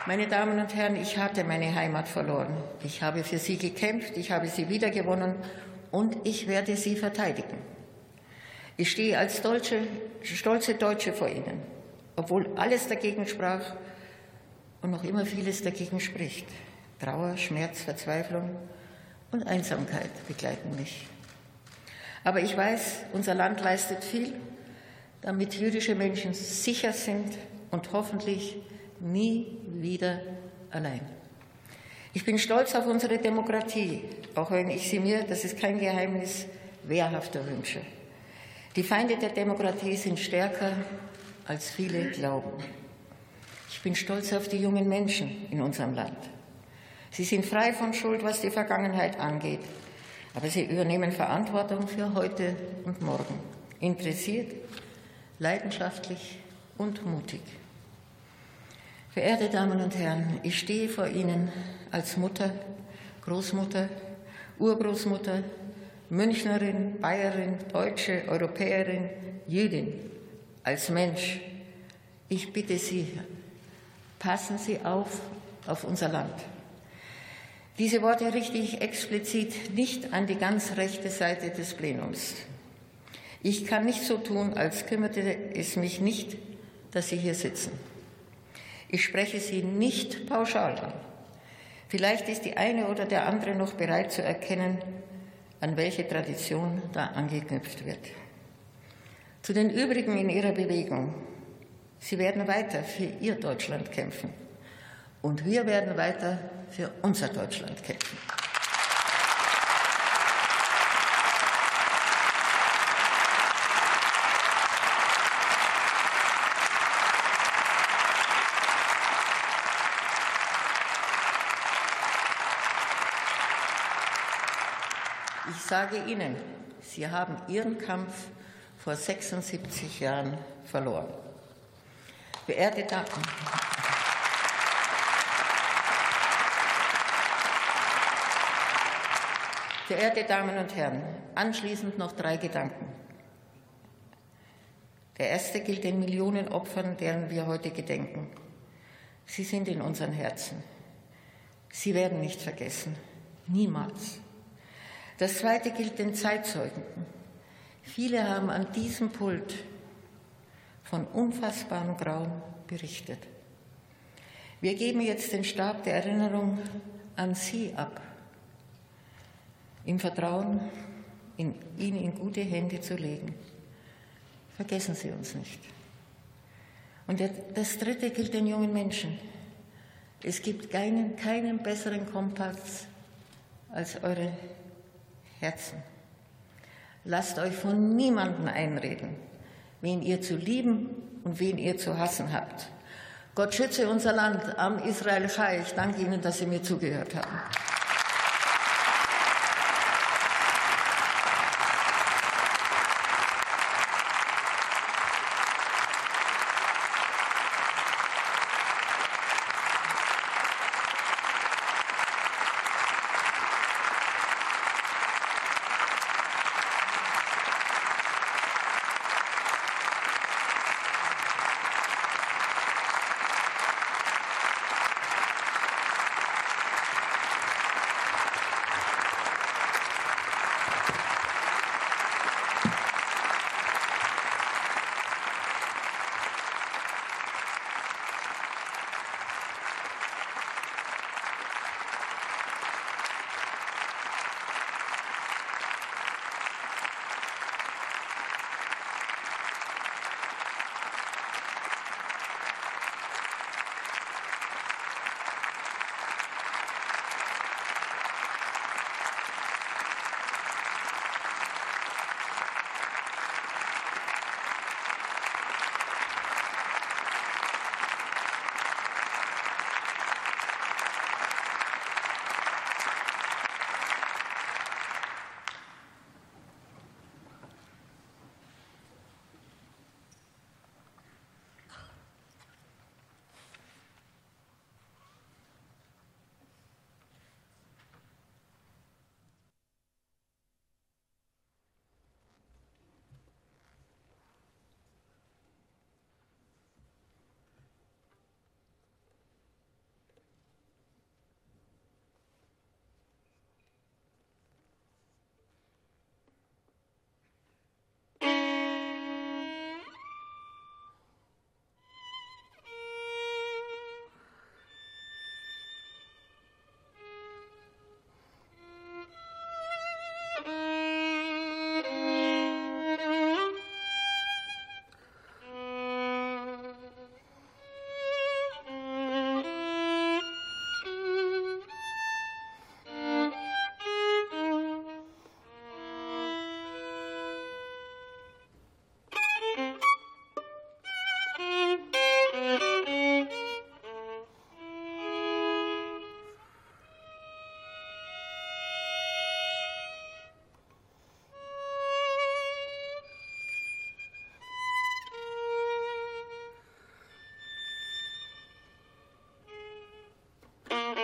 Speaker 2: Meine Damen und Herren, ich hatte meine Heimat verloren. Ich habe für sie gekämpft, ich habe sie wiedergewonnen und ich werde sie verteidigen. Ich stehe als Deutsche, stolze Deutsche vor Ihnen, obwohl alles dagegen sprach und noch immer vieles dagegen spricht. Trauer, Schmerz, Verzweiflung und Einsamkeit begleiten mich. Aber ich weiß, unser Land leistet viel, damit jüdische Menschen sicher sind und hoffentlich nie wieder allein. Ich bin stolz auf unsere Demokratie, auch wenn ich sie mir, das ist kein Geheimnis, wehrhafter wünsche. Die Feinde der Demokratie sind stärker, als viele glauben. Ich bin stolz auf die jungen Menschen in unserem Land. Sie sind frei von Schuld, was die Vergangenheit angeht, aber sie übernehmen Verantwortung für heute und morgen. Interessiert, leidenschaftlich und mutig. Verehrte Damen und Herren, ich stehe vor Ihnen als Mutter, Großmutter, Urgroßmutter, Münchnerin, Bayerin, Deutsche, Europäerin, Jüdin, als Mensch. Ich bitte Sie, passen Sie auf auf unser Land. Diese Worte richte ich explizit nicht an die ganz rechte Seite des Plenums. Ich kann nicht so tun, als kümmerte es mich nicht, dass Sie hier sitzen. Ich spreche sie nicht pauschal an. Vielleicht ist die eine oder der andere noch bereit zu erkennen, an welche Tradition da angeknüpft wird. Zu den übrigen in ihrer Bewegung. Sie werden weiter für ihr Deutschland kämpfen. Und wir werden weiter für unser Deutschland kämpfen. Sage Ihnen, Sie haben Ihren Kampf vor 76 Jahren verloren. Damen, Verehrte Damen und Herren, anschließend noch drei Gedanken. Der erste gilt den Millionen Opfern, deren wir heute gedenken. Sie sind in unseren Herzen. Sie werden nicht vergessen. Niemals. Das zweite gilt den Zeitzeugen. Viele haben an diesem Pult von unfassbarem Grauen berichtet. Wir geben jetzt den Stab der Erinnerung an Sie ab, im Vertrauen, in, ihn in gute Hände zu legen. Vergessen Sie uns nicht. Und das Dritte gilt den jungen Menschen. Es gibt keinen, keinen besseren Kompass als eure Herzen. Lasst euch von niemandem einreden, wen ihr zu lieben und wen ihr zu hassen habt. Gott schütze unser Land am Israel Chai. Ich danke Ihnen, dass Sie mir zugehört haben.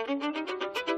Speaker 3: thank you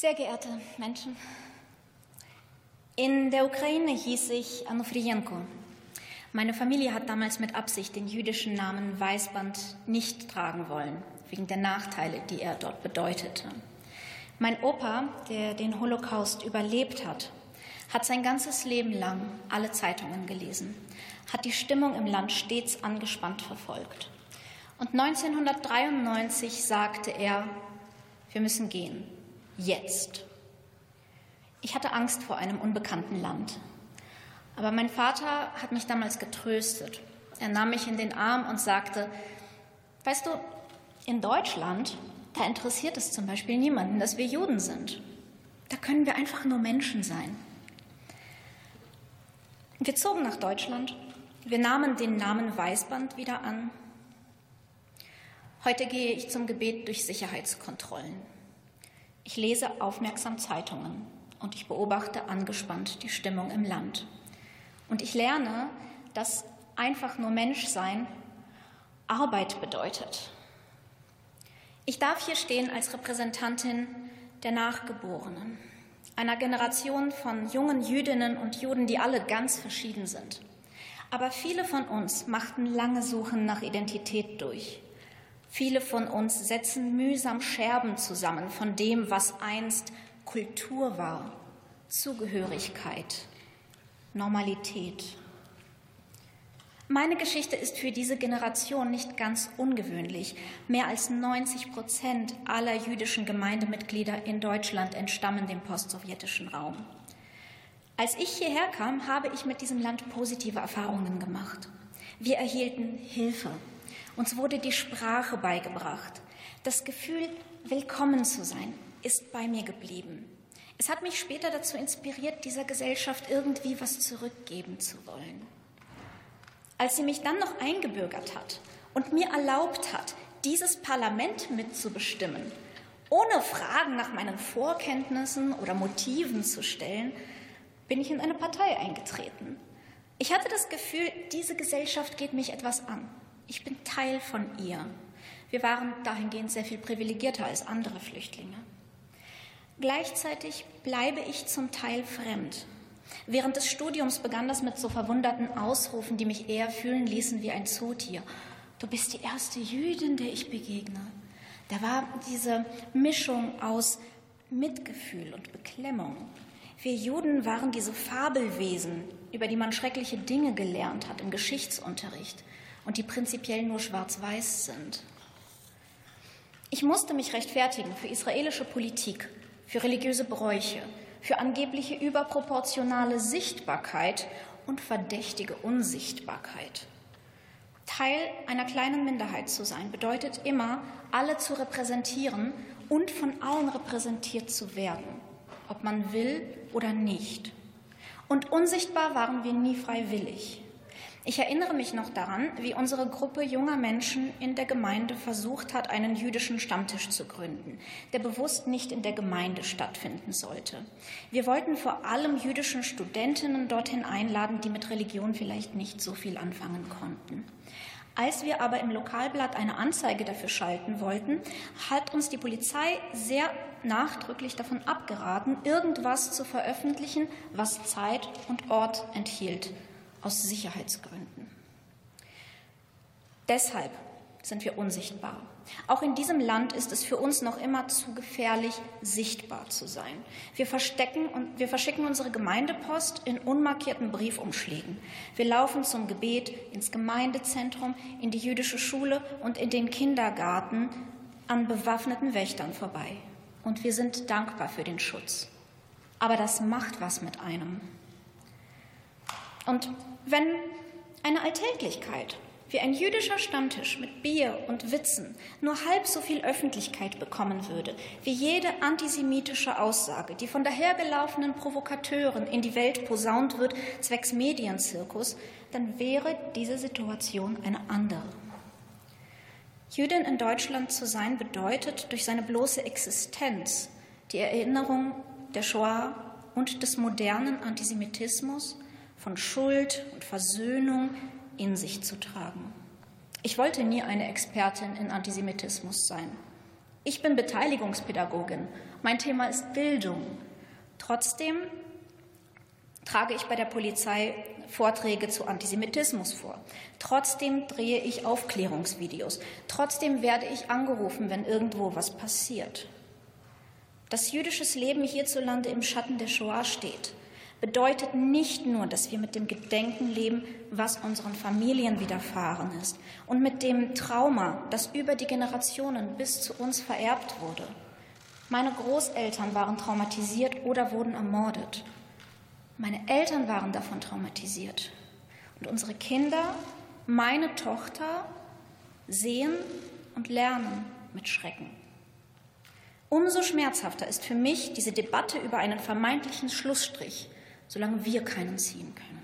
Speaker 3: Sehr geehrte Menschen, in der Ukraine hieß ich Anufrienko. Meine Familie hat damals mit Absicht den jüdischen Namen Weißband nicht tragen wollen, wegen der Nachteile, die er dort bedeutete. Mein Opa, der den Holocaust überlebt hat, hat sein ganzes Leben lang alle Zeitungen gelesen, hat die Stimmung im Land stets angespannt verfolgt. Und 1993 sagte er, wir müssen gehen, jetzt. Ich hatte Angst vor einem unbekannten Land. Aber mein Vater hat mich damals getröstet. Er nahm mich in den Arm und sagte, weißt du, in Deutschland, da interessiert es zum Beispiel niemanden, dass wir Juden sind. Da können wir einfach nur Menschen sein. Wir zogen nach Deutschland. Wir nahmen den Namen Weißband wieder an. Heute gehe ich zum Gebet durch Sicherheitskontrollen. Ich lese aufmerksam Zeitungen und ich beobachte angespannt die Stimmung im Land. Und ich lerne, dass einfach nur Menschsein Arbeit bedeutet. Ich darf hier stehen als Repräsentantin der Nachgeborenen, einer Generation von jungen Jüdinnen und Juden, die alle ganz verschieden sind. Aber viele von uns machten lange Suchen nach Identität durch. Viele von uns setzen mühsam Scherben zusammen von dem, was einst Kultur war, Zugehörigkeit, Normalität. Meine Geschichte ist für diese Generation nicht ganz ungewöhnlich. Mehr als 90 Prozent aller jüdischen Gemeindemitglieder in Deutschland entstammen dem postsowjetischen Raum. Als ich hierher kam, habe ich mit diesem Land positive Erfahrungen gemacht. Wir erhielten Hilfe. Uns wurde die Sprache beigebracht. Das Gefühl, willkommen zu sein, ist bei mir geblieben. Es hat mich später dazu inspiriert, dieser Gesellschaft irgendwie was zurückgeben zu wollen. Als sie mich dann noch eingebürgert hat und mir erlaubt hat, dieses Parlament mitzubestimmen, ohne Fragen nach meinen Vorkenntnissen oder Motiven zu stellen, bin ich in eine Partei eingetreten. Ich hatte das Gefühl, diese Gesellschaft geht mich etwas an. Ich bin Teil von ihr. Wir waren dahingehend sehr viel privilegierter als andere Flüchtlinge. Gleichzeitig bleibe ich zum Teil fremd. Während des Studiums begann das mit so verwunderten Ausrufen, die mich eher fühlen ließen wie ein Zootier. Du bist die erste Jüdin, der ich begegne. Da war diese Mischung aus Mitgefühl und Beklemmung. Wir Juden waren diese Fabelwesen, über die man schreckliche Dinge gelernt hat im Geschichtsunterricht und die prinzipiell nur schwarz-weiß sind. Ich musste mich rechtfertigen für israelische Politik, für religiöse Bräuche, für angebliche überproportionale Sichtbarkeit und verdächtige Unsichtbarkeit. Teil einer kleinen Minderheit zu sein bedeutet immer, alle zu repräsentieren und von allen repräsentiert zu werden, ob man will oder nicht. Und unsichtbar waren wir nie freiwillig. Ich erinnere mich noch daran, wie unsere Gruppe junger Menschen in der Gemeinde versucht hat, einen jüdischen Stammtisch zu gründen, der bewusst nicht in der Gemeinde stattfinden sollte. Wir wollten vor allem jüdischen Studentinnen dorthin einladen, die mit Religion vielleicht nicht so viel anfangen konnten. Als wir aber im Lokalblatt eine Anzeige dafür schalten wollten, hat uns die Polizei sehr nachdrücklich davon abgeraten, irgendwas zu veröffentlichen, was Zeit und Ort enthielt aus Sicherheitsgründen. Deshalb sind wir unsichtbar. Auch in diesem Land ist es für uns noch immer zu gefährlich, sichtbar zu sein. Wir, verstecken und wir verschicken unsere Gemeindepost in unmarkierten Briefumschlägen. Wir laufen zum Gebet ins Gemeindezentrum, in die jüdische Schule und in den Kindergarten an bewaffneten Wächtern vorbei. Und wir sind dankbar für den Schutz. Aber das macht was mit einem. Und wenn eine Alltäglichkeit wie ein jüdischer Stammtisch mit Bier und Witzen nur halb so viel Öffentlichkeit bekommen würde wie jede antisemitische Aussage, die von dahergelaufenen Provokateuren in die Welt posaunt wird, zwecks Medienzirkus, dann wäre diese Situation eine andere. Jüdin in Deutschland zu sein bedeutet durch seine bloße Existenz die Erinnerung der Shoah und des modernen Antisemitismus von Schuld und Versöhnung in sich zu tragen. Ich wollte nie eine Expertin in Antisemitismus sein. Ich bin Beteiligungspädagogin. Mein Thema ist Bildung. Trotzdem trage ich bei der Polizei Vorträge zu Antisemitismus vor. Trotzdem drehe ich Aufklärungsvideos. Trotzdem werde ich angerufen, wenn irgendwo was passiert. Dass jüdisches Leben hierzulande im Schatten der Shoah steht, bedeutet nicht nur, dass wir mit dem Gedenken leben, was unseren Familien widerfahren ist und mit dem Trauma, das über die Generationen bis zu uns vererbt wurde. Meine Großeltern waren traumatisiert oder wurden ermordet. Meine Eltern waren davon traumatisiert. Und unsere Kinder, meine Tochter, sehen und lernen mit Schrecken. Umso schmerzhafter ist für mich diese Debatte über einen vermeintlichen Schlussstrich, solange wir keinen ziehen können.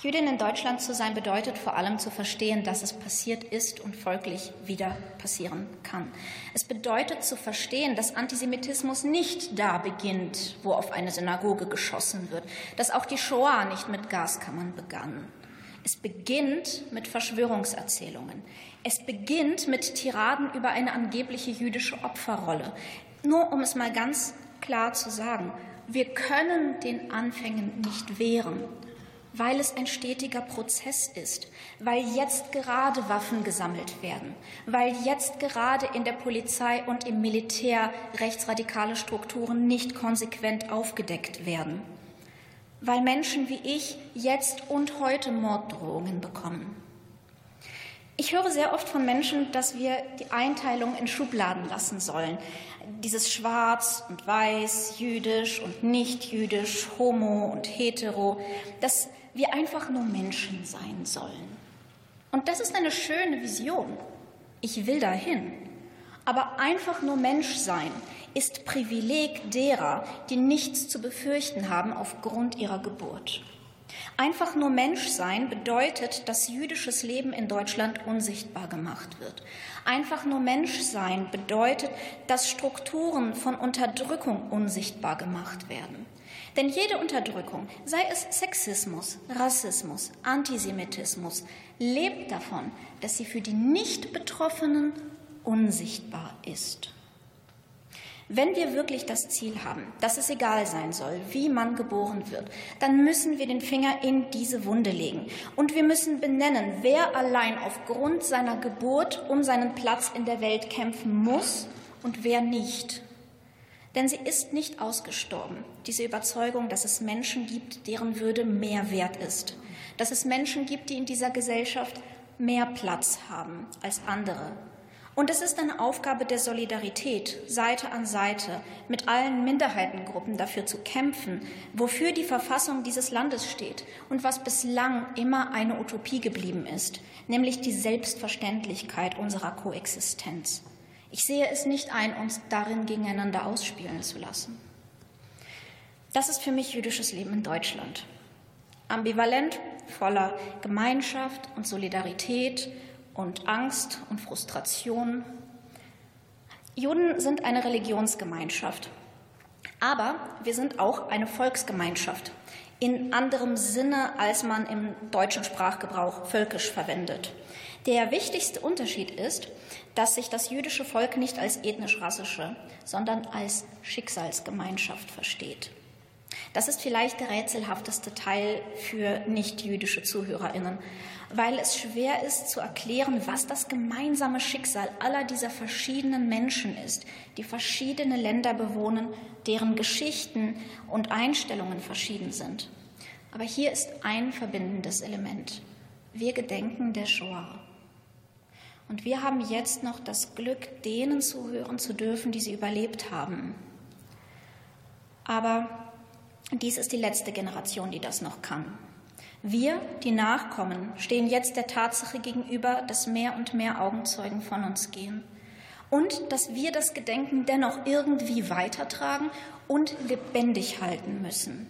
Speaker 3: Jüdin in Deutschland zu sein bedeutet vor allem zu verstehen, dass es passiert ist und folglich wieder passieren kann. Es bedeutet zu verstehen, dass Antisemitismus nicht da beginnt, wo auf eine Synagoge geschossen wird, dass auch die Shoah nicht mit Gaskammern begann. Es beginnt mit Verschwörungserzählungen. Es beginnt mit Tiraden über eine angebliche jüdische Opferrolle. Nur um es mal ganz klar zu sagen, wir können den Anfängen nicht wehren weil es ein stetiger Prozess ist, weil jetzt gerade Waffen gesammelt werden, weil jetzt gerade in der Polizei und im Militär rechtsradikale Strukturen nicht konsequent aufgedeckt werden, weil Menschen wie ich jetzt und heute Morddrohungen bekommen. Ich höre sehr oft von Menschen, dass wir die Einteilung in Schubladen lassen sollen. Dieses Schwarz und Weiß, Jüdisch und nicht-Jüdisch, Homo und Hetero, das wir einfach nur Menschen sein sollen. Und das ist eine schöne Vision. Ich will dahin. Aber einfach nur Mensch sein ist Privileg derer, die nichts zu befürchten haben aufgrund ihrer Geburt. Einfach nur Mensch sein bedeutet, dass jüdisches Leben in Deutschland unsichtbar gemacht wird. Einfach nur Mensch sein bedeutet, dass Strukturen von Unterdrückung unsichtbar gemacht werden. Denn jede Unterdrückung, sei es Sexismus, Rassismus, Antisemitismus, lebt davon, dass sie für die Nicht-Betroffenen unsichtbar ist. Wenn wir wirklich das Ziel haben, dass es egal sein soll, wie man geboren wird, dann müssen wir den Finger in diese Wunde legen. Und wir müssen benennen, wer allein aufgrund seiner Geburt um seinen Platz in der Welt kämpfen muss und wer nicht. Denn sie ist nicht ausgestorben, diese Überzeugung, dass es Menschen gibt, deren Würde mehr wert ist, dass es Menschen gibt, die in dieser Gesellschaft mehr Platz haben als andere. Und es ist eine Aufgabe der Solidarität, Seite an Seite mit allen Minderheitengruppen dafür zu kämpfen, wofür die Verfassung dieses Landes steht und was bislang immer eine Utopie geblieben ist, nämlich die Selbstverständlichkeit unserer Koexistenz. Ich sehe es nicht ein, uns darin gegeneinander ausspielen zu lassen. Das ist für mich jüdisches Leben in Deutschland. Ambivalent, voller Gemeinschaft und Solidarität und Angst und Frustration. Juden sind eine Religionsgemeinschaft, aber wir sind auch eine Volksgemeinschaft in anderem Sinne, als man im deutschen Sprachgebrauch völkisch verwendet. Der wichtigste Unterschied ist, dass sich das jüdische Volk nicht als ethnisch-rassische, sondern als Schicksalsgemeinschaft versteht. Das ist vielleicht der rätselhafteste Teil für nicht-jüdische Zuhörerinnen, weil es schwer ist zu erklären, was das gemeinsame Schicksal aller dieser verschiedenen Menschen ist, die verschiedene Länder bewohnen, deren Geschichten und Einstellungen verschieden sind. Aber hier ist ein verbindendes Element. Wir gedenken der Shoah. Und wir haben jetzt noch das Glück, denen zuhören zu dürfen, die sie überlebt haben. Aber dies ist die letzte Generation, die das noch kann. Wir, die Nachkommen, stehen jetzt der Tatsache gegenüber, dass mehr und mehr Augenzeugen von uns gehen. Und dass wir das Gedenken dennoch irgendwie weitertragen und lebendig halten müssen.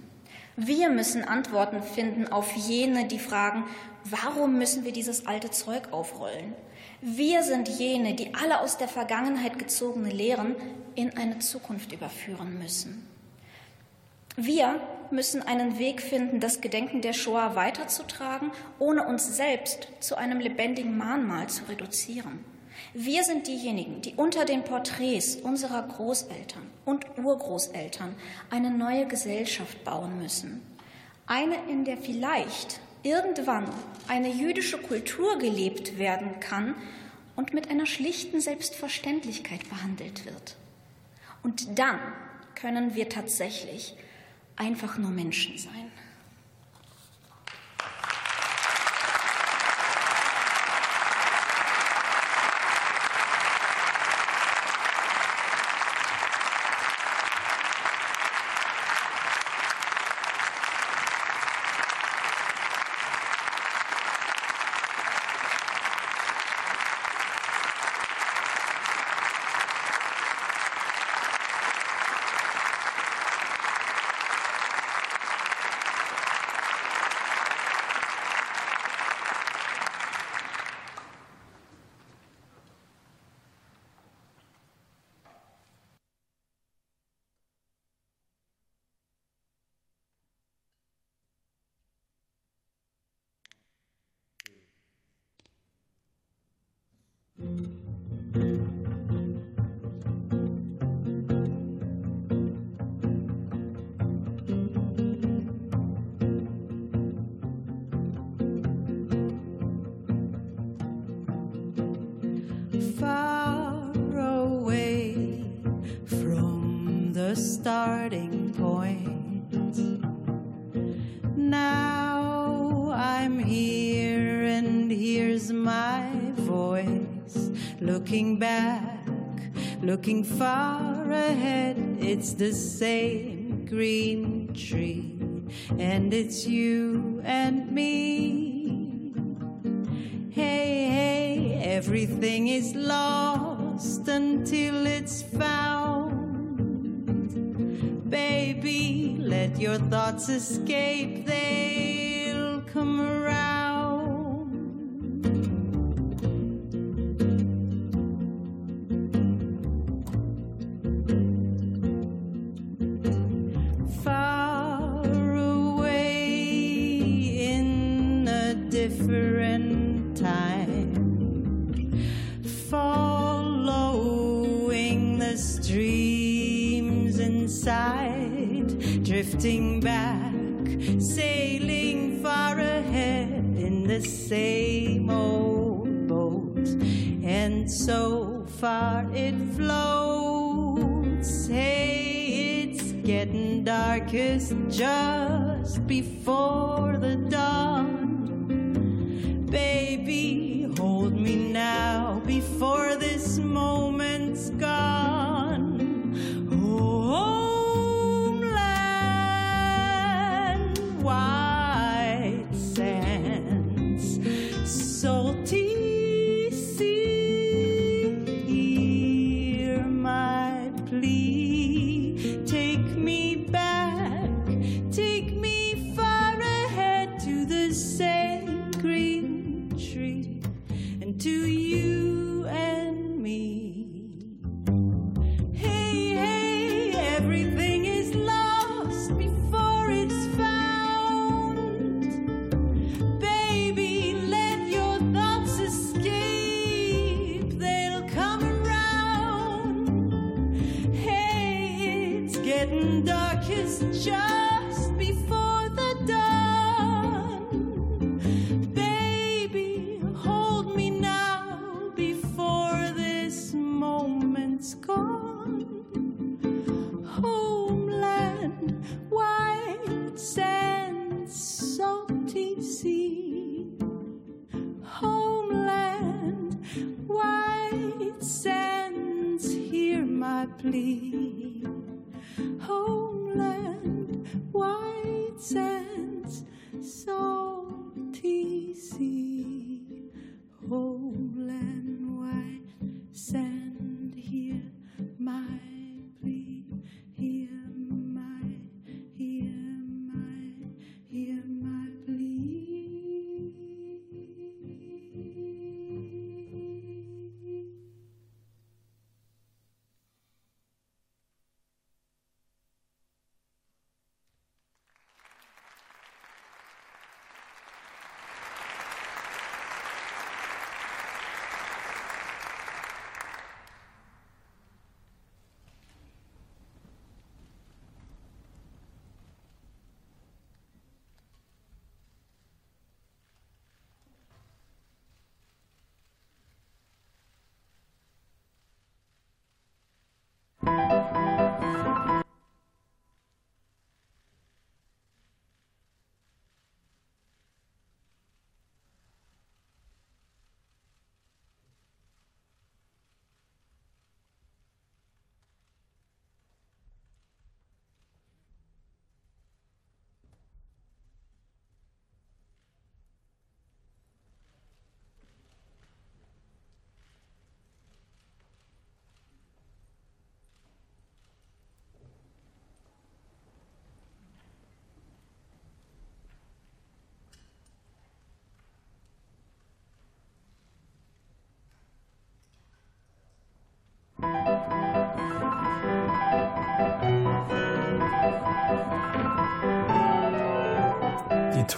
Speaker 3: Wir müssen Antworten finden auf jene, die fragen, warum müssen wir dieses alte Zeug aufrollen? Wir sind jene, die alle aus der Vergangenheit gezogene Lehren in eine Zukunft überführen müssen. Wir müssen einen Weg finden, das Gedenken der Shoah weiterzutragen, ohne uns selbst zu einem lebendigen Mahnmal zu reduzieren. Wir sind diejenigen, die unter den Porträts unserer Großeltern und Urgroßeltern eine neue Gesellschaft bauen müssen. Eine, in der vielleicht irgendwann eine jüdische Kultur gelebt werden kann und mit einer schlichten Selbstverständlichkeit behandelt wird. Und dann können wir tatsächlich einfach nur Menschen sein.
Speaker 4: Looking far ahead. It's the same green tree, and it's you and me. Hey, hey, everything is lost until it's found baby. Let your thoughts escape, they'll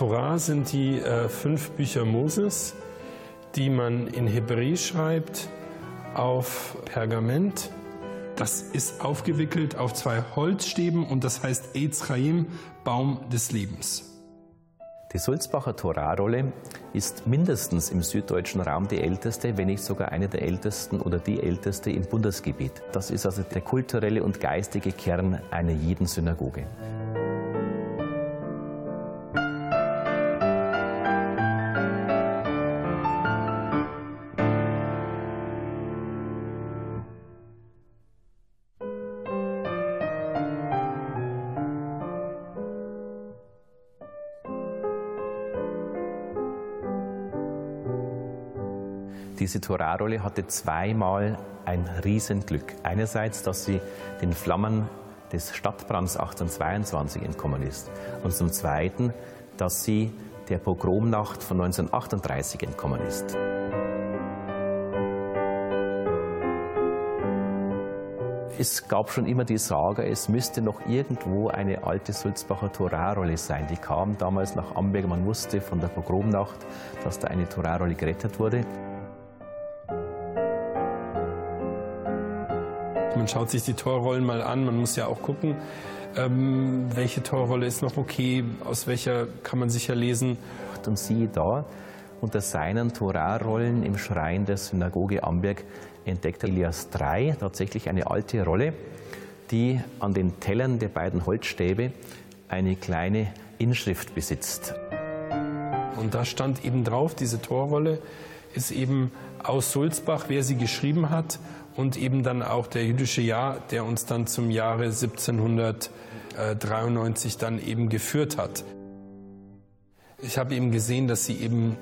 Speaker 5: Torah sind die äh, fünf Bücher Moses, die man in Hebräisch schreibt, auf Pergament. Das ist aufgewickelt auf zwei Holzstäben und das heißt Eitz Chaim, Baum des Lebens.
Speaker 6: Die Sulzbacher Torahrolle ist mindestens im süddeutschen Raum die älteste, wenn nicht sogar eine der ältesten oder die älteste im Bundesgebiet. Das ist also der kulturelle und geistige Kern einer jeden Synagoge. Diese Torahrolle hatte zweimal ein Riesenglück. Einerseits, dass sie den Flammen des Stadtbrands 1822 entkommen ist. Und zum Zweiten, dass sie der Pogromnacht von 1938 entkommen ist. Es gab schon immer die Sage, es müsste noch irgendwo eine alte Sulzbacher Torahrolle sein. Die kam damals nach Amberg. Man wusste von der Pogromnacht, dass da eine Torahrolle gerettet wurde.
Speaker 5: Man schaut sich die Torrollen mal an. Man muss ja auch gucken, ähm, welche Torrolle ist noch okay, aus welcher kann man sicher lesen.
Speaker 6: Und siehe da, unter seinen Torarollen im Schrein der Synagoge Amberg entdeckt Elias III tatsächlich eine alte Rolle, die an den Tellern der beiden Holzstäbe eine kleine Inschrift besitzt.
Speaker 5: Und da stand eben drauf, diese Torrolle ist eben aus Sulzbach, wer sie geschrieben hat und eben dann auch der jüdische Jahr, der uns dann zum Jahre 1793 dann eben geführt hat. Ich habe eben gesehen, dass sie eben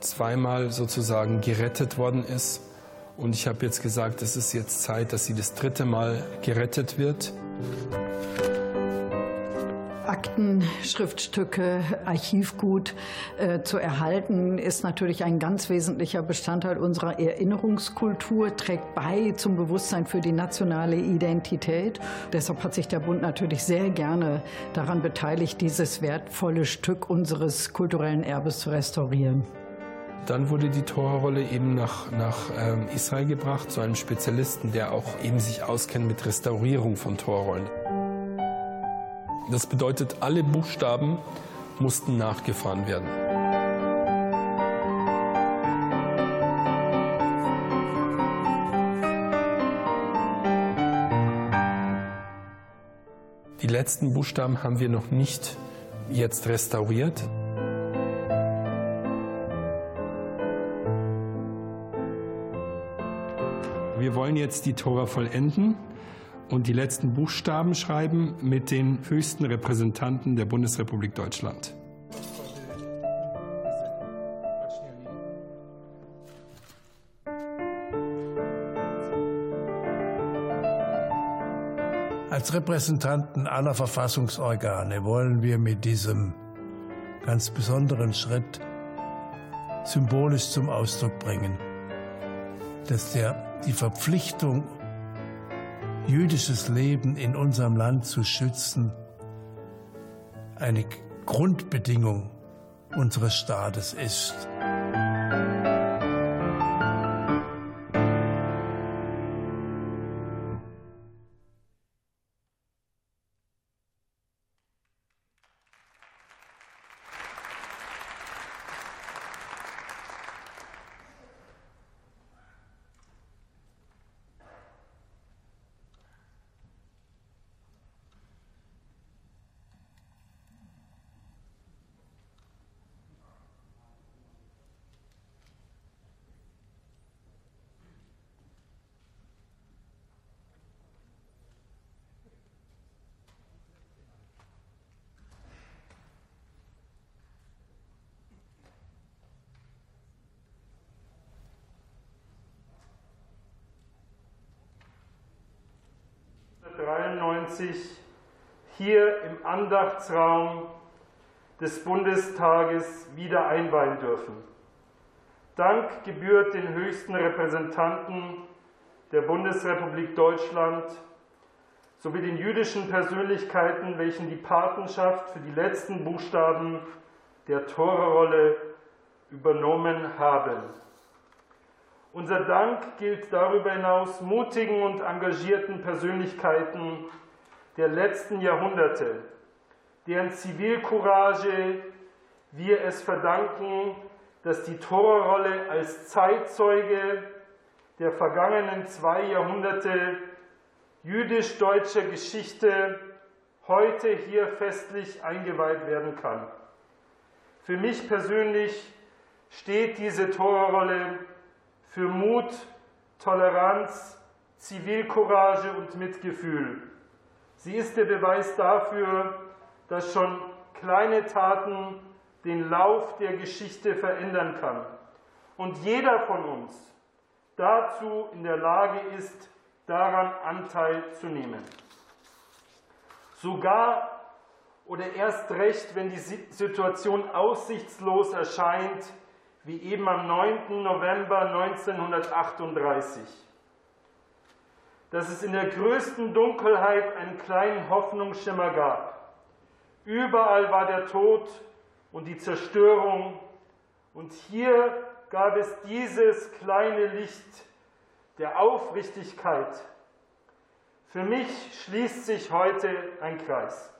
Speaker 5: zweimal sozusagen gerettet worden ist. Und ich habe jetzt gesagt, es ist jetzt Zeit, dass sie das dritte Mal gerettet wird.
Speaker 7: Akten, Schriftstücke, Archivgut äh, zu erhalten, ist natürlich ein ganz wesentlicher Bestandteil unserer Erinnerungskultur, trägt bei zum Bewusstsein für die nationale Identität. Deshalb hat sich der Bund natürlich sehr gerne daran beteiligt, dieses wertvolle Stück unseres kulturellen Erbes zu restaurieren.
Speaker 5: Dann wurde die Torrolle eben nach, nach ähm, Israel gebracht zu einem Spezialisten, der auch eben sich auskennt mit Restaurierung von Torrollen. Das bedeutet, alle Buchstaben mussten nachgefahren werden. Die letzten Buchstaben haben wir noch nicht jetzt restauriert. Wir wollen jetzt die Tora vollenden und die letzten Buchstaben schreiben mit den höchsten Repräsentanten der Bundesrepublik Deutschland.
Speaker 1: Als Repräsentanten aller Verfassungsorgane wollen wir mit diesem ganz besonderen Schritt symbolisch zum Ausdruck bringen, dass der, die Verpflichtung jüdisches Leben in unserem Land zu schützen, eine Grundbedingung unseres Staates ist.
Speaker 8: Hier im Andachtsraum des Bundestages wieder einweihen dürfen. Dank gebührt den höchsten Repräsentanten der Bundesrepublik Deutschland sowie den jüdischen Persönlichkeiten, welchen die Patenschaft für die letzten Buchstaben der Torerrolle übernommen haben. Unser Dank gilt darüber hinaus mutigen und engagierten Persönlichkeiten der letzten Jahrhunderte, deren Zivilcourage wir es verdanken, dass die Torerrolle als Zeitzeuge der vergangenen zwei Jahrhunderte jüdisch-deutscher Geschichte heute hier festlich eingeweiht werden kann. Für mich persönlich steht diese Torerrolle für Mut, Toleranz, Zivilcourage und Mitgefühl. Sie ist der Beweis dafür, dass schon kleine Taten den Lauf der Geschichte verändern kann und jeder von uns dazu in der Lage ist, daran Anteil zu nehmen. Sogar oder erst recht, wenn die Situation aussichtslos erscheint, wie eben am 9. November 1938. Dass es in der größten Dunkelheit einen kleinen Hoffnungsschimmer gab. Überall war der Tod und die Zerstörung und hier gab es dieses kleine Licht der Aufrichtigkeit. Für mich schließt sich heute ein Kreis.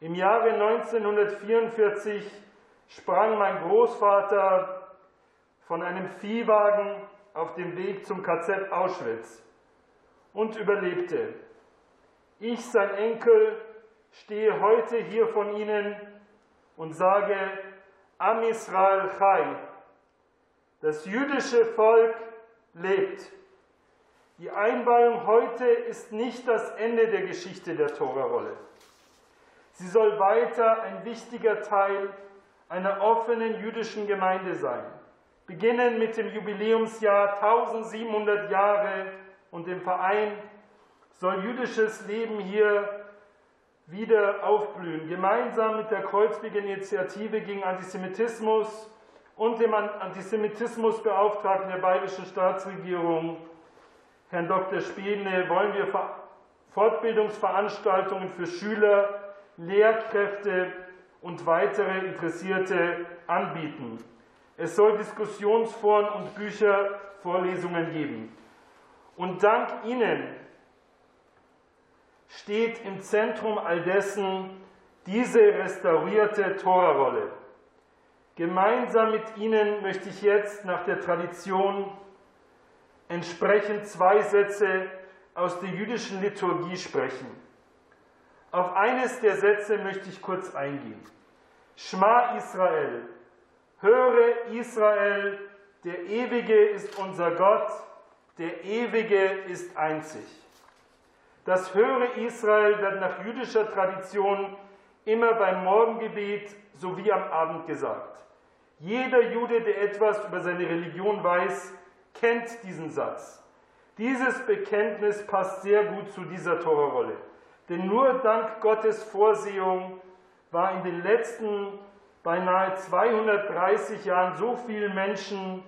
Speaker 8: Im Jahre 1944 sprang mein Großvater von einem Viehwagen auf dem Weg zum KZ Auschwitz und überlebte. Ich, sein Enkel, stehe heute hier von Ihnen und sage Am Israel Chai. Das jüdische Volk lebt. Die Einweihung heute ist nicht das Ende der Geschichte der Torarolle. Sie soll weiter ein wichtiger Teil einer offenen jüdischen Gemeinde sein. Beginnen mit dem Jubiläumsjahr 1700 Jahre und dem Verein soll jüdisches Leben hier wieder aufblühen. Gemeinsam mit der Kreuzberger Initiative gegen Antisemitismus und dem Antisemitismusbeauftragten der bayerischen Staatsregierung, Herrn Dr. Spiedne, wollen wir Fortbildungsveranstaltungen für Schüler, Lehrkräfte und weitere Interessierte anbieten. Es soll Diskussionsforen und Bücher, Vorlesungen geben. Und dank Ihnen steht im Zentrum all dessen diese restaurierte Torarolle. Gemeinsam mit Ihnen möchte ich jetzt nach der Tradition entsprechend zwei Sätze aus der jüdischen Liturgie sprechen. Auf eines der Sätze möchte ich kurz eingehen. Schma Israel, höre Israel, der Ewige ist unser Gott, der Ewige ist einzig. Das höre Israel wird nach jüdischer Tradition immer beim Morgengebet sowie am Abend gesagt. Jeder Jude, der etwas über seine Religion weiß, kennt diesen Satz. Dieses Bekenntnis passt sehr gut zu dieser Torahrolle. Denn nur dank Gottes Vorsehung war in den letzten beinahe 230 Jahren so vielen Menschen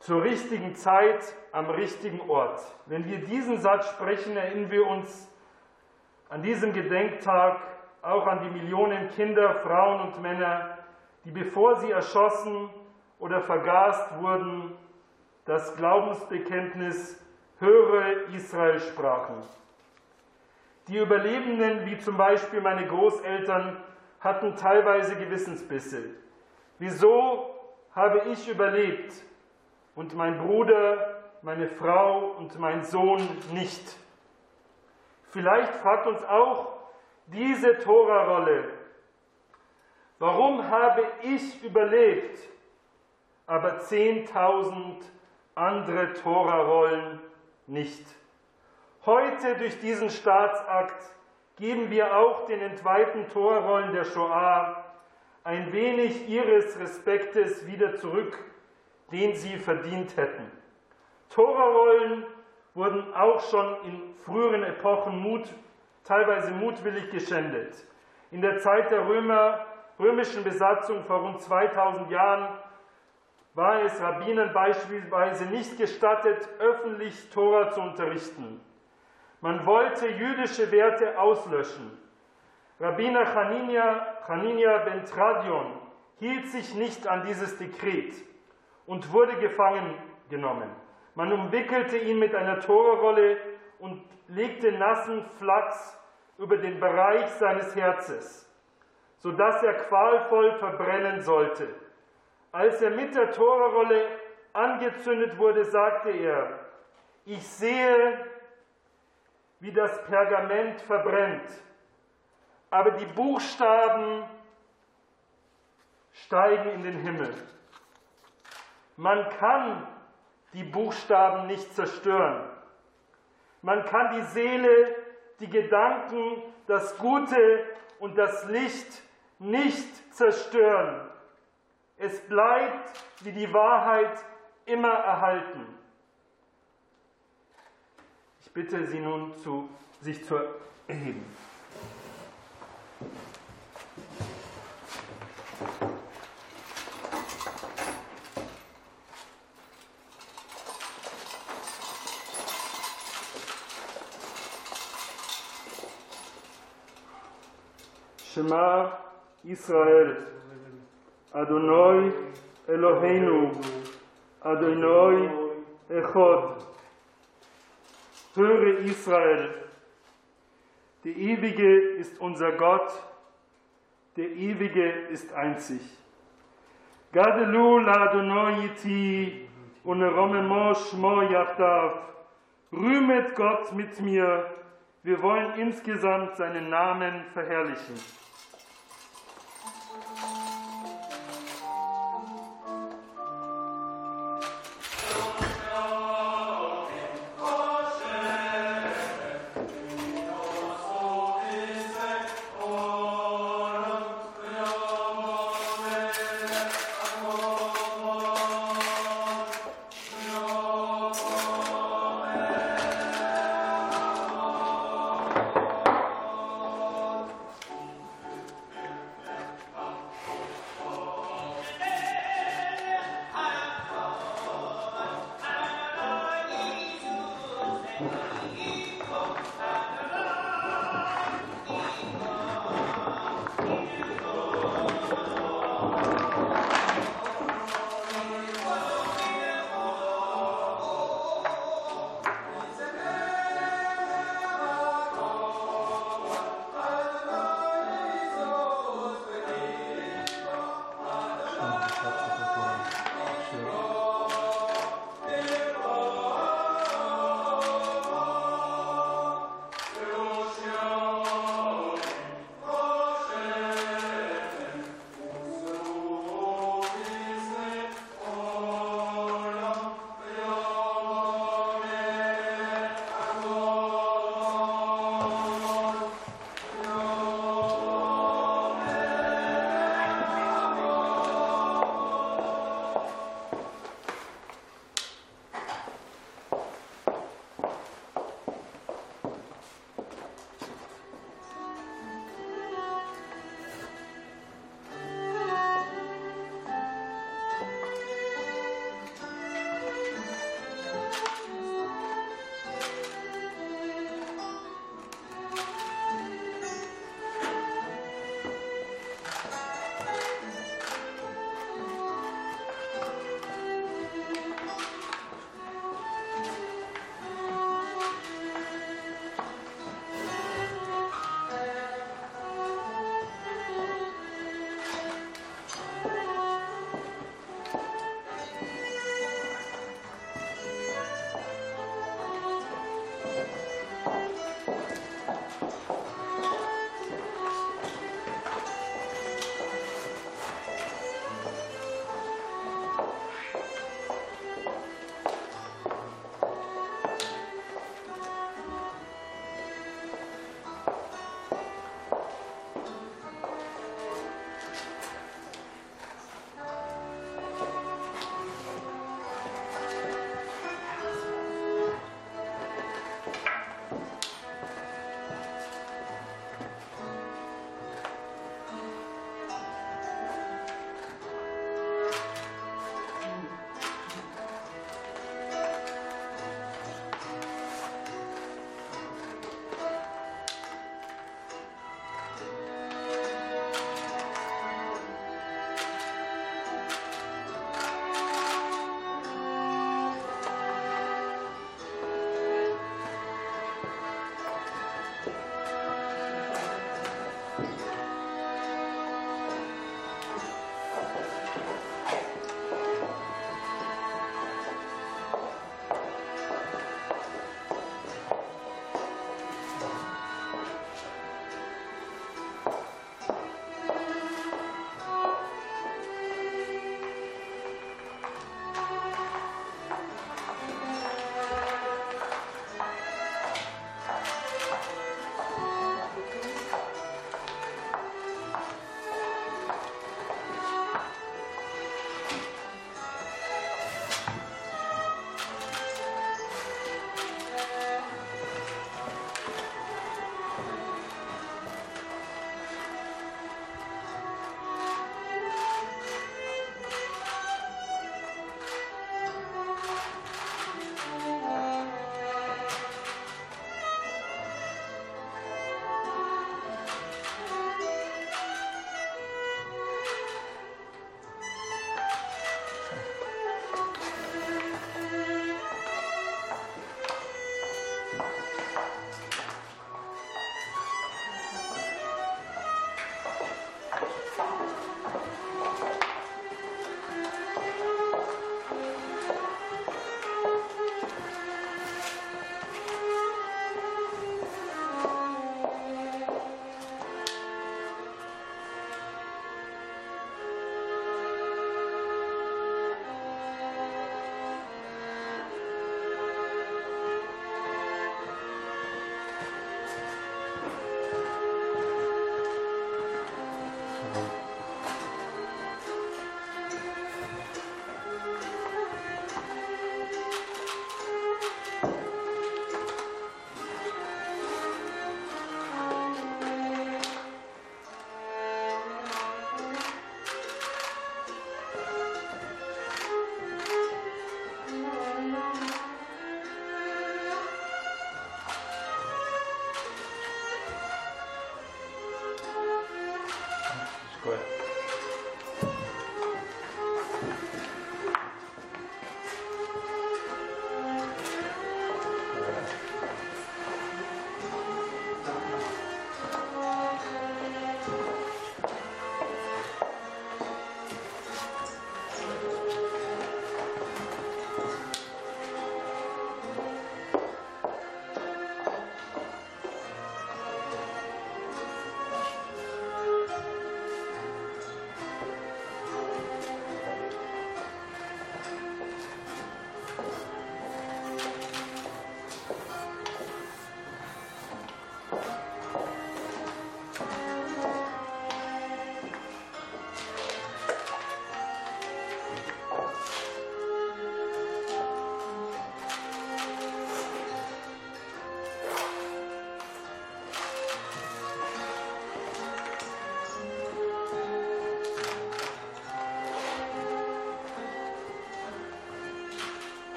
Speaker 8: zur richtigen Zeit am richtigen Ort. Wenn wir diesen Satz sprechen, erinnern wir uns an diesem Gedenktag auch an die Millionen Kinder, Frauen und Männer, die bevor sie erschossen oder vergast wurden, das Glaubensbekenntnis Höre Israel sprachen. Die Überlebenden, wie zum Beispiel meine Großeltern, hatten teilweise Gewissensbisse. Wieso habe ich überlebt? Und mein Bruder, meine Frau und mein Sohn nicht. Vielleicht fragt uns auch diese Tora-Rolle, warum habe ich überlebt, aber 10.000 andere Tora-Rollen nicht? Heute durch diesen Staatsakt geben wir auch den entweihten Torrollen der Shoah ein wenig ihres Respektes wieder zurück den sie verdient hätten. Torarollen wurden auch schon in früheren Epochen Mut, teilweise mutwillig geschändet. In der Zeit der Römer, römischen Besatzung vor rund 2000 Jahren war es Rabbinern beispielsweise nicht gestattet, öffentlich Tora zu unterrichten. Man wollte jüdische Werte auslöschen. Rabbiner Chanina, Chanina ben Tradion hielt sich nicht an dieses Dekret und wurde gefangen genommen. Man umwickelte ihn mit einer Torrolle und legte nassen Flachs über den Bereich seines Herzes, sodass er qualvoll verbrennen sollte. Als er mit der Torrolle angezündet wurde, sagte er, ich sehe, wie das Pergament verbrennt, aber die Buchstaben steigen in den Himmel. Man kann die Buchstaben nicht zerstören. Man kann die Seele, die Gedanken, das Gute und das Licht nicht zerstören. Es bleibt wie die Wahrheit immer erhalten. Ich bitte Sie nun, zu, sich zu erheben. Shema Israel, Adonai Eloheinu, Adonai Echod. Höre Israel, der Ewige ist unser Gott, der Ewige ist einzig. Gadelu Adonai iti uneromemo shmo yachdav. Rühmet Gott mit mir, wir wollen insgesamt seinen Namen verherrlichen.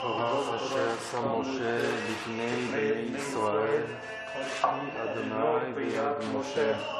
Speaker 9: התורה אשר שם משה לפני בני ישראל, אדוני ביד משה.